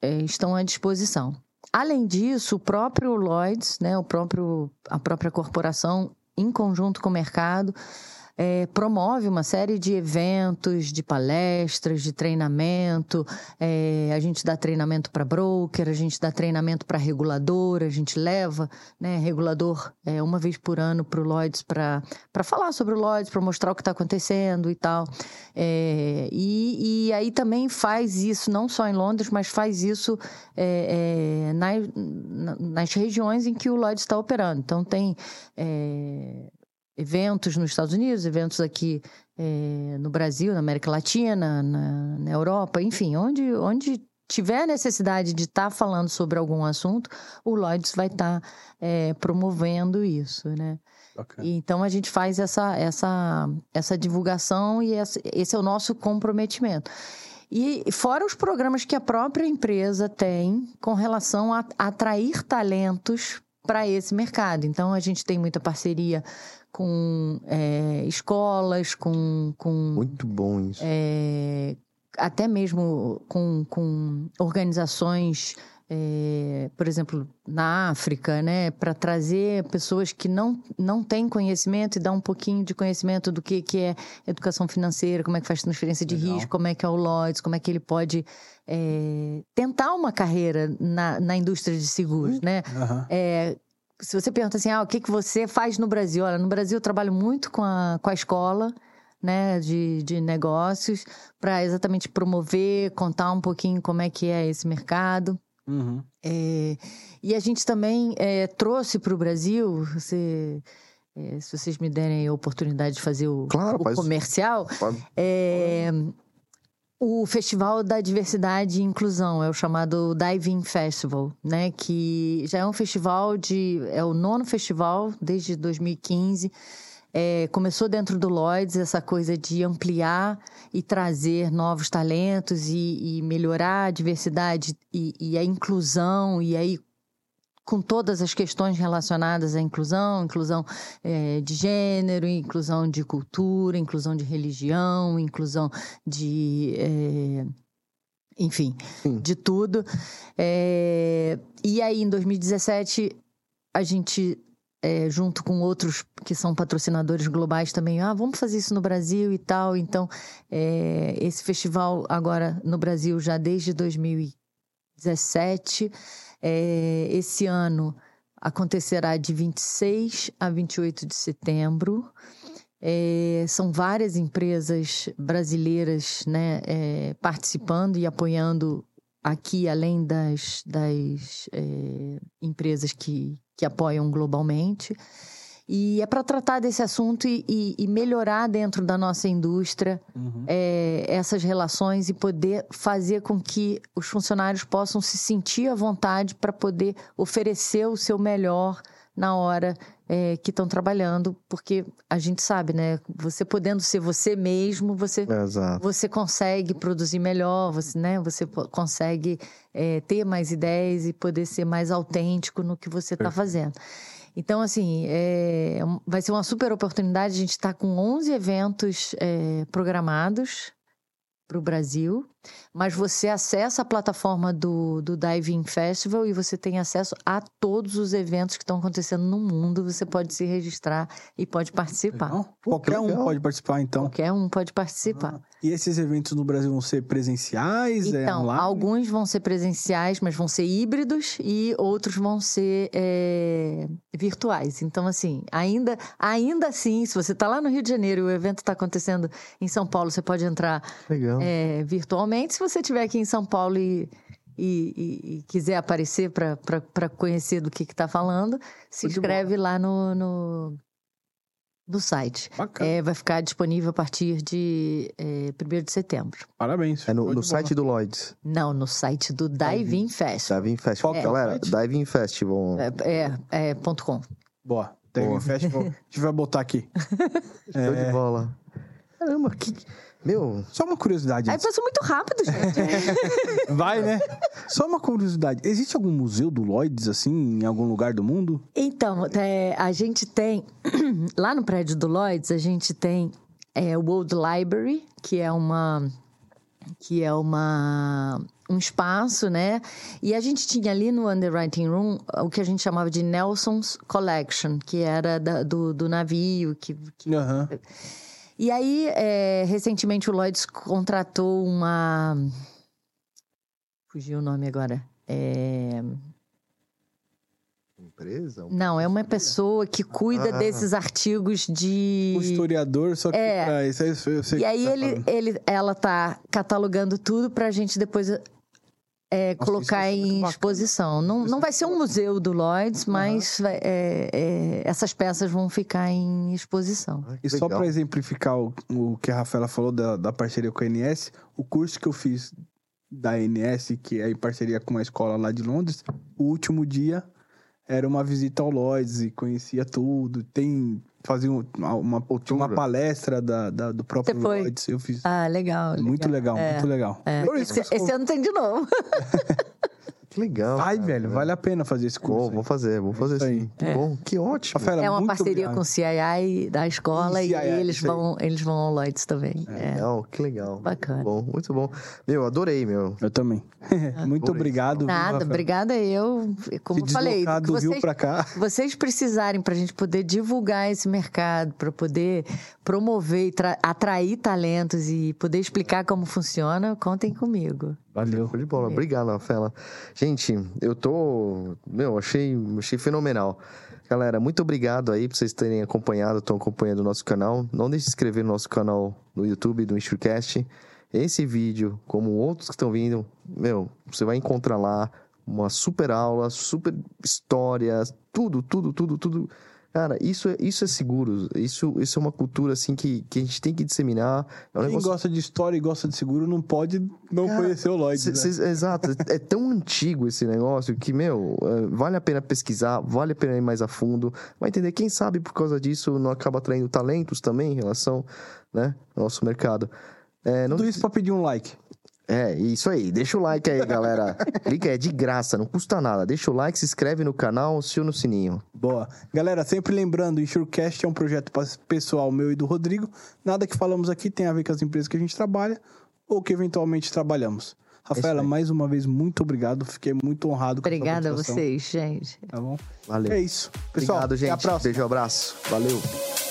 é, estão à disposição. Além disso, o próprio Lloyds, né, o próprio, a própria corporação, em conjunto com o mercado, é, promove uma série de eventos, de palestras, de treinamento. É, a gente dá treinamento para broker, a gente dá treinamento para regulador, a gente leva né, regulador é, uma vez por ano para o Lloyds para falar sobre o Lloyds, para mostrar o que está acontecendo e tal. É, e, e aí também faz isso, não só em Londres, mas faz isso é, é, nas, nas regiões em que o Lloyds está operando. Então tem eventos nos Estados Unidos, eventos aqui é, no Brasil, na América Latina, na, na, Europa, enfim, onde, onde tiver necessidade de estar tá falando sobre algum assunto, o Lloyds vai estar tá, é, promovendo isso, né? Okay. Então a gente faz essa, essa, essa divulgação e esse, esse é o nosso comprometimento. E fora os programas que a própria empresa tem com relação a atrair talentos para esse mercado. Então a gente tem muita parceria com é, escolas, com, com. Muito bom isso. É, até mesmo com, com organizações, é, por exemplo, na África, né, para trazer pessoas que não, não têm conhecimento e dar um pouquinho de conhecimento do que, que é educação financeira, como é que faz transferência de Legal. risco, como é que é o Lloyds, como é que ele pode é, tentar uma carreira na, na indústria de seguros, né? Uhum. É, se você pergunta assim, ah, o que, que você faz no Brasil? Olha, no Brasil eu trabalho muito com a, com a escola, né, de, de negócios, para exatamente promover, contar um pouquinho como é que é esse mercado. Uhum. É, e a gente também é, trouxe para o Brasil, você, é, se vocês me derem a oportunidade de fazer o, claro, o comercial, é, o Festival da Diversidade e Inclusão, é o chamado Diving Festival, né? Que já é um festival de. é o nono festival desde 2015. É, começou dentro do Lloyds essa coisa de ampliar e trazer novos talentos e, e melhorar a diversidade e, e, a inclusão, e aí com todas as questões relacionadas à inclusão, inclusão é, de gênero, inclusão de cultura, inclusão de religião, inclusão de. É, enfim, Sim. de tudo. É, e aí, em 2017, a gente, é, junto com outros que são patrocinadores globais também, ah, vamos fazer isso no Brasil e tal. Então, é, esse festival agora no Brasil já desde 2017. É, esse ano acontecerá de 26 a 28 de setembro. É, são várias empresas brasileiras né, é, participando e apoiando aqui, além das, das é, empresas que, que apoiam globalmente. E é para tratar desse assunto e, e, e, melhorar dentro da nossa indústria uhum. é, essas relações e poder fazer com que os funcionários possam se sentir à vontade para poder oferecer o seu melhor na hora é, que estão trabalhando, porque a gente sabe, né? Você podendo ser você mesmo, você, você consegue produzir melhor, você, né? Você consegue é, ter mais ideias e poder ser mais autêntico no que você está fazendo. Então, assim, é, vai ser uma super oportunidade. A gente está com 11 eventos é, programados para o Brasil, mas você acessa a plataforma do, do Diving Festival e você tem acesso a todos os eventos que estão acontecendo no mundo. Você pode se registrar e pode participar. Legal. Qualquer um pode participar, então. Qualquer um pode participar. Ah. E esses eventos no Brasil vão ser presenciais? É então, é alguns vão ser presenciais, mas vão ser híbridos e outros vão ser é, virtuais. Então, assim, ainda, ainda assim, se você está lá no Rio de Janeiro e o evento está acontecendo em São Paulo, você pode entrar é, virtualmente. Se você estiver aqui em São Paulo e, e, e, e quiser aparecer para conhecer do que está falando, se Muito inscreve bom. lá no, no do site. É, vai ficar disponível a partir de é, 1 de setembro. Parabéns. É no, no site do Lloyds? Não, no site do Diving Festival. Diving Festival. É, Galera, Diving Festival. É, é, é ponto .com. Boa. Diving. Festival. A gente vai botar aqui. Show de bola. Caramba, que... Meu. Só uma curiosidade. Aí passou muito rápido, gente. [LAUGHS] Vai, né? Só uma curiosidade. Existe algum museu do Lloyds, assim, em algum lugar do mundo? Então, é, a gente tem. [CLEARS THROAT] Lá no prédio do Lloyds, a gente tem é, o Old Library, que é uma. que é uma um espaço, né? E a gente tinha ali no underwriting room o que a gente chamava de Nelson's Collection, que era da, do, do navio que, que Aham. E aí, é, recentemente o Lloyds contratou uma. Fugiu o nome agora. É, Empresa? Não, é uma pessoa que cuida Ah. desses artigos de. O historiador, só que É. pra isso aí eu sei E que aí tá ele, falando. ele, ela tá catalogando tudo pra gente depois é, Nossa, colocar em exposição. Não, não vai ser um museu do Lloyds, mas vai- é, é, essas peças vão ficar em exposição. Ah, E só legal. para exemplificar o, o que a Rafaela falou da, da parceria com a ANS, o curso que eu fiz da ANS, que é em parceria com uma escola lá de Londres, o último dia era uma visita ao Lloyds e conhecia tudo. Tem. Fazia um- uma, uma, tinha uma palestra da, da- do próprio Você foi? Lloyds. Eu fiz. Ah, legal. muito legal, É, muito legal. é. Por isso que Esse, eu sou- esse ano tem de novo. [LAUGHS] Que legal. Ai, cara. velho, vale a pena fazer esse curso. Vou, vou fazer, vou fazer Isso sim. Que bom, que ótimo. Rafaela, É uma muito parceria obrigado. com o CII da escola E e, CII, eles, vão, eles vão ao Lloyds também. É. Legal, que legal. Bacana. Muito bom, muito bom. Meu, adorei, meu. Eu também. [LAUGHS] muito Adorei. obrigado. Nada, obrigada eu. Como Se eu falei, do Rio vocês, pra cá. vocês precisarem para a gente poder divulgar esse mercado, para poder promover e tra- atrair talentos e poder explicar como funciona, contem comigo. Valeu. Show de bola. Obrigado, Rafaela. Gente, eu tô. Meu, achei, achei fenomenal. Galera, muito obrigado aí por vocês terem acompanhado, estão acompanhando o nosso canal. Não deixe de se inscrever no nosso canal no YouTube do Insurecast. Esse vídeo, como outros que estão vindo, meu, você vai encontrar lá uma super aula, super histórias, tudo, tudo, tudo, tudo. Cara, isso é, isso é seguro. Isso, isso é uma cultura assim que, que a gente tem que disseminar. É um Quem negócio gosta de história e gosta de seguro não pode não Cara, conhecer o Lloyd. Né? exato, é tão antigo esse negócio que, meu, é, vale a pena pesquisar, vale a pena ir mais a fundo, vai entender, quem sabe por causa disso não acaba atraindo talentos também em relação, né, ao nosso mercado. É, não, Tudo isso pra pedir um like. É, isso aí, deixa o like aí, galera. [LAUGHS] Clica, é de graça, não custa nada. Deixa o like, se inscreve no canal, aciona o sininho. Boa. Galera, sempre lembrando, o Insurecast é um projeto pessoal meu e do Rodrigo. Nada que falamos aqui tem a ver com as empresas que a gente trabalha ou que eventualmente trabalhamos. Rafaela, aí. mais uma vez, muito obrigado. Fiquei muito honrado com Obrigada a vocês, gente. Tá bom? Valeu. É isso. Pessoal, Obrigado, até a gente. próxima. Beijo, abraço. Valeu.